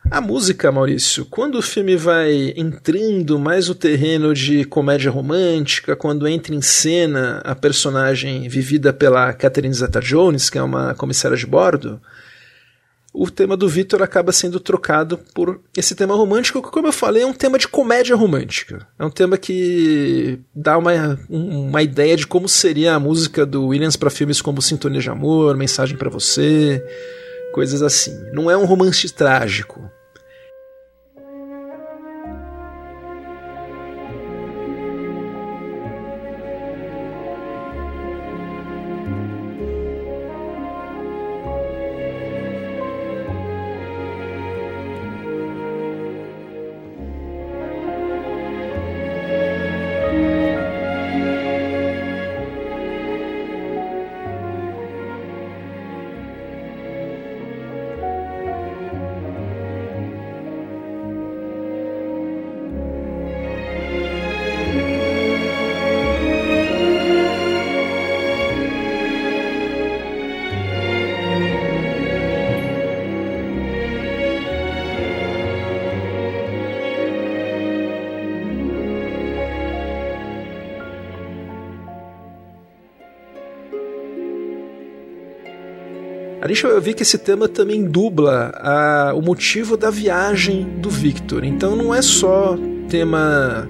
A música, Maurício, quando o filme vai entrando mais no terreno de comédia romântica, quando entra em cena a personagem vivida pela Catherine Zeta-Jones, que é uma comissária de bordo, o tema do Victor acaba sendo trocado por esse tema romântico, que, como eu falei, é um tema de comédia romântica. É um tema que dá uma, uma ideia de como seria a música do Williams para filmes como Sintonia de Amor, Mensagem para Você, coisas assim. Não é um romance trágico. Alicia, eu vi que esse tema também dubla a, o motivo da viagem do Victor. Então não é só tema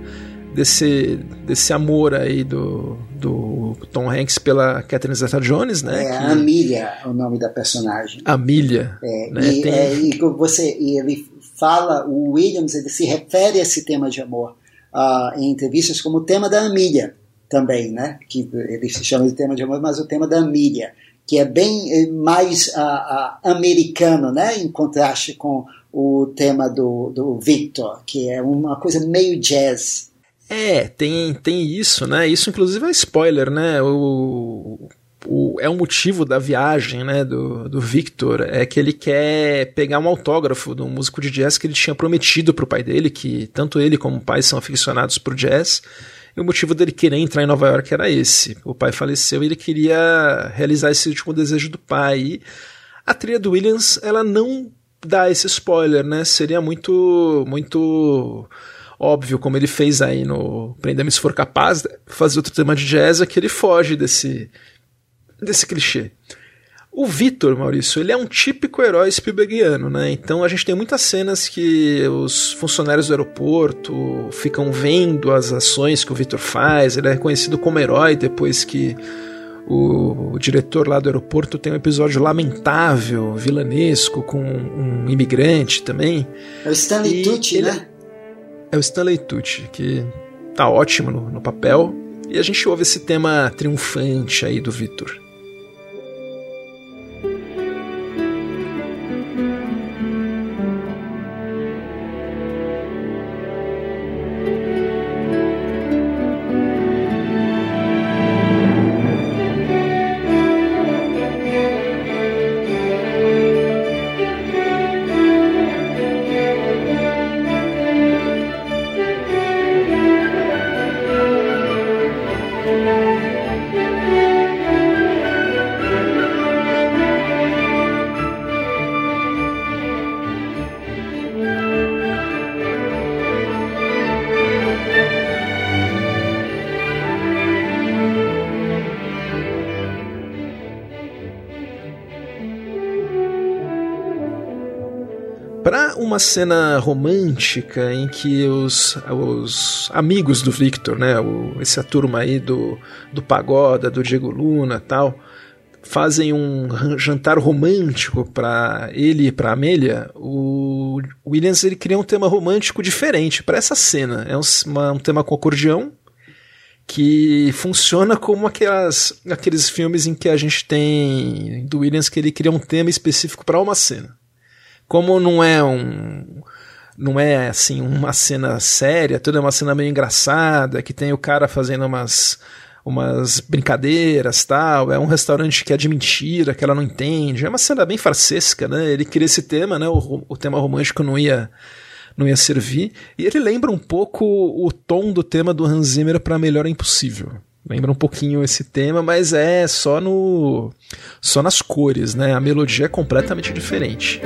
desse, desse amor aí do, do Tom Hanks pela Catherine Zeta-Jones, né? É, que... Amelia é o nome da personagem. Amelia. É, né? e, Tem... é, e, você, e ele fala, o Williams, ele se refere a esse tema de amor uh, em entrevistas como o tema da Amelia também, né? Que ele se chama de tema de amor, mas o tema da Amelia que é bem eh, mais uh, uh, americano, né, em contraste com o tema do, do Victor, que é uma coisa meio jazz. É, tem, tem isso, né? Isso inclusive é spoiler, né? O, o, é um motivo da viagem, né, do, do Victor, é que ele quer pegar um autógrafo de um músico de jazz que ele tinha prometido pro pai dele, que tanto ele como o pai são aficionados por jazz, e o motivo dele querer entrar em Nova York era esse. O pai faleceu e ele queria realizar esse último desejo do pai. E a trilha do Williams, ela não dá esse spoiler, né? Seria muito muito óbvio, como ele fez aí no Prenda-me se for capaz, fazer outro tema de jazz, é que ele foge desse desse clichê. O Vitor, Maurício, ele é um típico herói Spielbergiano, né? Então a gente tem muitas cenas que os funcionários do aeroporto ficam vendo as ações que o Vitor faz. Ele é reconhecido como herói depois que o, o, diretor lá do aeroporto tem um episódio lamentável, vilanesco, com um imigrante também. É o Stanley Tucci, né? É, é o Stanley Tucci, que tá ótimo no, no papel. E a gente ouve esse tema triunfante aí do Vitor. Uma cena romântica em que os, os amigos do Victor, né, o, essa turma aí do, do Pagoda, do Diego Luna tal, fazem um jantar romântico para ele e para Amélia, o Williams ele cria um tema romântico diferente para essa cena. É um, uma, um tema com acordeão que funciona como aquelas, aqueles filmes em que a gente tem do Williams que ele cria um tema específico para uma cena. Como não é um não é assim uma cena séria, tudo é uma cena meio engraçada, que tem o cara fazendo umas umas brincadeiras, tal, é um restaurante que é de mentira, que ela não entende. É uma cena bem farsesca, né? Ele queria esse tema, né? O, o tema romântico não ia não ia servir. E ele lembra um pouco o tom do tema do Hans Zimmer para Melhor é Impossível. Lembra um pouquinho esse tema, mas é só no só nas cores, né? A melodia é completamente diferente.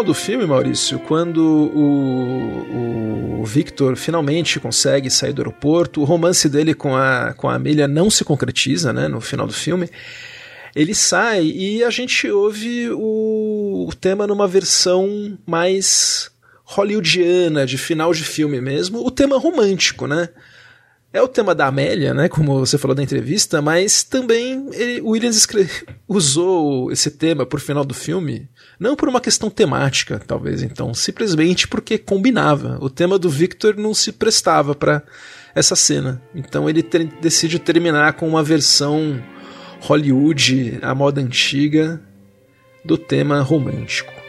Final do filme, Maurício, quando o, o Victor finalmente consegue sair do aeroporto, o romance dele com a, com a Amelia não se concretiza, né, no final do filme. Ele sai e a gente ouve o, o tema numa versão mais hollywoodiana, de final de filme mesmo, o tema romântico, né? É o tema da Amélia, né? Como você falou da entrevista, mas também ele, Williams escreve, usou esse tema por final do filme, não por uma questão temática, talvez, então, simplesmente porque combinava. O tema do Victor não se prestava para essa cena. Então ele ter, decide terminar com uma versão Hollywood, a moda antiga, do tema romântico.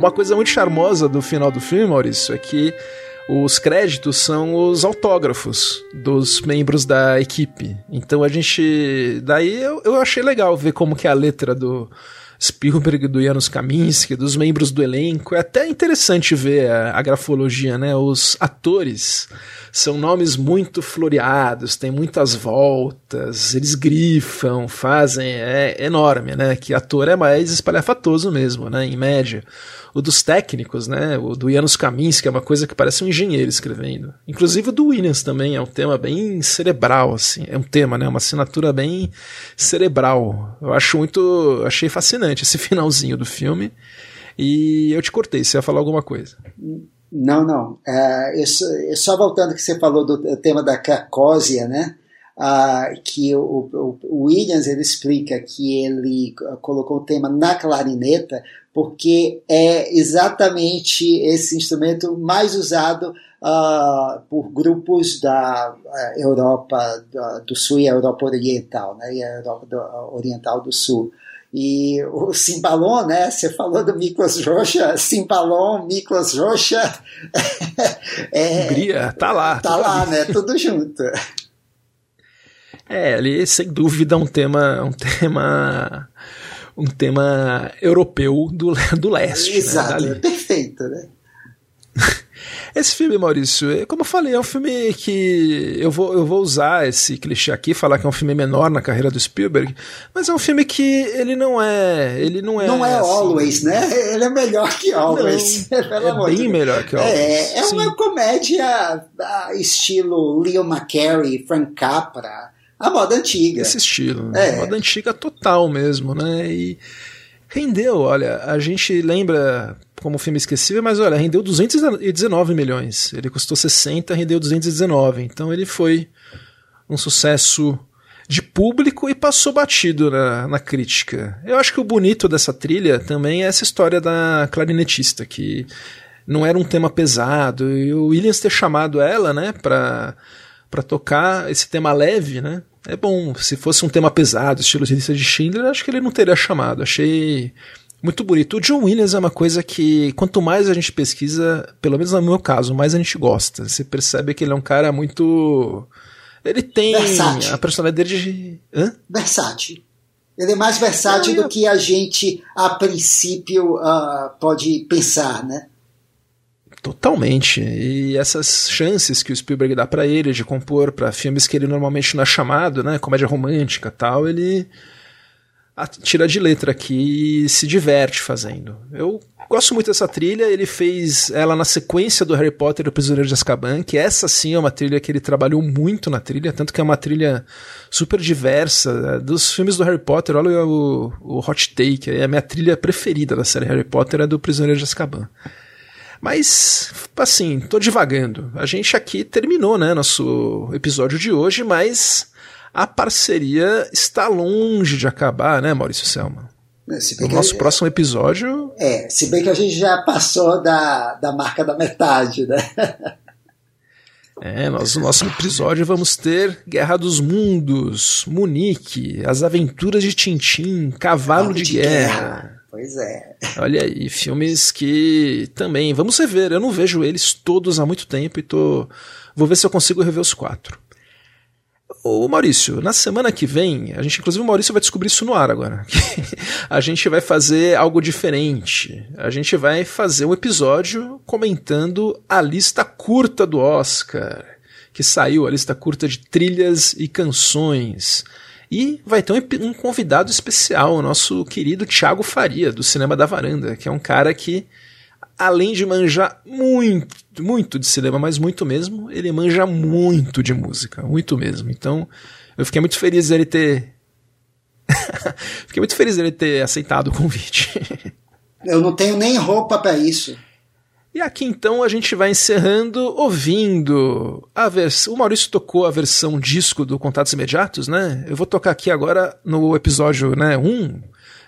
Uma coisa muito charmosa do final do filme, Maurício, é que os créditos são os autógrafos dos membros da equipe. Então a gente. Daí eu, eu achei legal ver como que é a letra do Spielberg, do Janusz Kaminski, dos membros do elenco. É até interessante ver a, a grafologia, né? Os atores são nomes muito floreados, tem muitas voltas, eles grifam, fazem. É enorme, né? Que ator é mais espalhafatoso mesmo, né? Em média o dos técnicos, né? O do Janusz Kaminski é uma coisa que parece um engenheiro escrevendo. Inclusive o do Williams também é um tema bem cerebral, assim. É um tema, né? Uma assinatura bem cerebral. Eu acho muito. Achei fascinante esse finalzinho do filme. E eu te cortei, você ia falar alguma coisa. Não, não. É, só, voltando que você falou do tema da Carcósia, né? Ah, que o, o, Williams ele explica que ele colocou o tema na clarineta porque é exatamente esse instrumento mais usado uh, por grupos da uh, Europa do Sul e Europa Oriental, né, e a Europa do, Oriental do Sul. E o cimbalom, né? Você falou do Miklos Rocha, cimbalom, Miklos Rocha. é, Hungria, tá lá. Tá lá, né? Tudo junto. É, ali sem dúvida um tema, um tema um tema europeu do, do leste. Né, Exato, né, perfeito, né? Esse filme, Maurício, é, como eu falei, é um filme que eu vou, eu vou usar esse clichê aqui, falar que é um filme menor na carreira do Spielberg, mas é um filme que ele não é. Ele não é. Não é assim, Always, né? Ele é melhor que Always. Não, é bem melhor que Always. É, é uma comédia estilo Leo McCarey, Frank Capra. A moda antiga. Esse estilo. É. A moda antiga total mesmo, né? E rendeu, olha, a gente lembra como filme esquecível, mas olha, rendeu 219 milhões. Ele custou 60, rendeu 219. Então ele foi um sucesso de público e passou batido na, na crítica. Eu acho que o bonito dessa trilha também é essa história da clarinetista, que não era um tema pesado, e o Williams ter chamado ela, né, pra tocar esse tema leve, né, é bom. Se fosse um tema pesado, estilo de de Schindler, acho que ele não teria chamado. Achei muito bonito. O John Williams é uma coisa que, quanto mais a gente pesquisa, pelo menos no meu caso, mais a gente gosta. Você percebe que ele é um cara muito. Ele tem versátil. a personalidade de. Hã? Versátil. Ele é mais versátil do que a gente, a princípio, uh, pode pensar, né? Totalmente. E essas chances que o Spielberg dá para ele de compor para filmes que ele normalmente não é chamado, né, comédia romântica, tal, ele tira de letra aqui e se diverte fazendo. Eu gosto muito dessa trilha, ele fez ela na sequência do Harry Potter e o Prisioneiro de Azkaban, que essa sim é uma trilha que ele trabalhou muito na trilha, tanto que é uma trilha super diversa. É, dos filmes do Harry Potter, olha o, o Hot Take, é a minha trilha preferida da série Harry Potter é do Prisioneiro de Azkaban. Mas, assim, tô divagando. A gente aqui terminou, né, nosso episódio de hoje, mas a parceria está longe de acabar, né, Maurício Selma? É, no nosso próximo episódio. É, se bem que a gente já passou da, da marca da metade, né? É, nós, no nosso episódio vamos ter Guerra dos Mundos, Munique, As Aventuras de Tintim, Cavalo de, de, Guerra. guerra. Pois é. Olha aí, filmes que também vamos rever. Eu não vejo eles todos há muito tempo e tô. Vou ver se eu consigo rever os quatro. Ô Maurício, na semana que vem, a gente, inclusive o Maurício vai descobrir isso no ar agora. a gente vai fazer algo diferente. A gente vai fazer um episódio comentando a lista curta do Oscar, que saiu, a lista curta de trilhas e canções. E vai ter um, um convidado especial, o nosso querido Thiago Faria, do Cinema da Varanda, que é um cara que além de manjar muito, muito de cinema, mas muito mesmo, ele manja muito de música, muito mesmo. Então, eu fiquei muito feliz dele ter. fiquei muito feliz dele ter aceitado o convite. eu não tenho nem roupa para isso. E aqui então a gente vai encerrando ouvindo a versão. O Maurício tocou a versão disco do Contatos Imediatos, né? Eu vou tocar aqui agora no episódio né, 1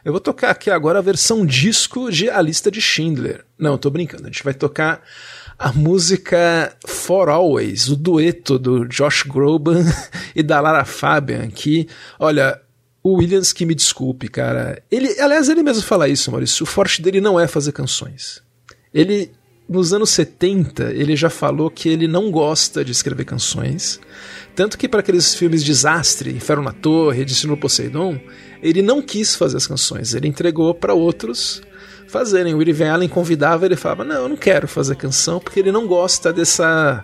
eu vou tocar aqui agora a versão disco de A Lista de Schindler. Não, tô brincando. A gente vai tocar a música For Always, o dueto do Josh Groban e da Lara Fabian, que, olha, o Williams que me desculpe, cara. Ele, aliás, ele mesmo fala isso, Maurício. O forte dele não é fazer canções. Ele, nos anos 70, ele já falou que ele não gosta de escrever canções. Tanto que para aqueles filmes Desastre, Inferno na Torre, Destino Poseidon, ele não quis fazer as canções, ele entregou para outros fazerem. O Van Allen convidava, ele falava: "Não, eu não quero fazer canção porque ele não gosta dessa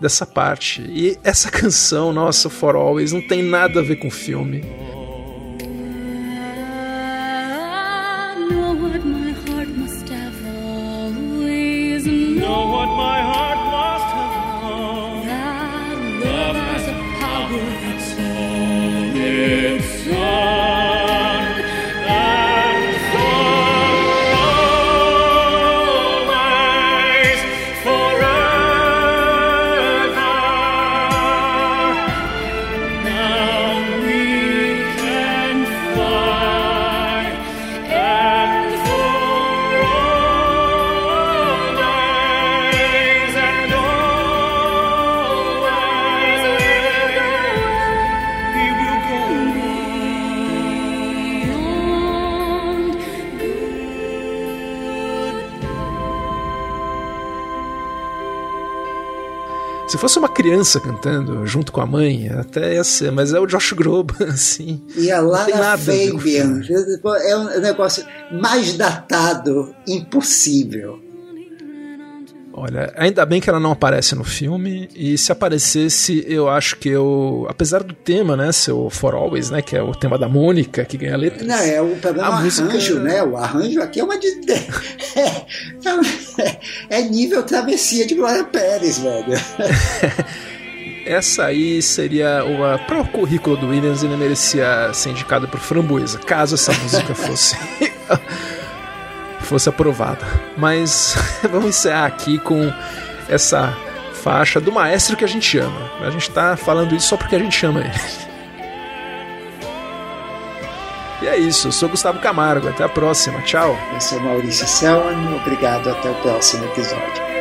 dessa parte". E essa canção, nossa, For Always, não tem nada a ver com o filme. know what my heart Se fosse uma criança cantando junto com a mãe, até ia ser, mas é o Josh Groban, assim. E a Lara Fabian. É um negócio mais datado impossível. Olha, ainda bem que ela não aparece no filme, e se aparecesse, eu acho que eu. Apesar do tema, né, ser o For Always, né, que é o tema da Mônica, que ganha letra. Não, é o problema a música... arranjo, né? O arranjo aqui é uma. De... É, é nível travessia de Glória Pérez, velho. Essa aí seria uma. Para o currículo do Williams, ele merecia ser indicado por Framboesa, caso essa música fosse fosse aprovada. Mas vamos encerrar aqui com essa faixa do maestro que a gente ama. A gente está falando isso só porque a gente ama ele. E é isso, eu sou Gustavo Camargo, até a próxima, tchau. Eu sou Maurício Selman, obrigado, até o próximo episódio.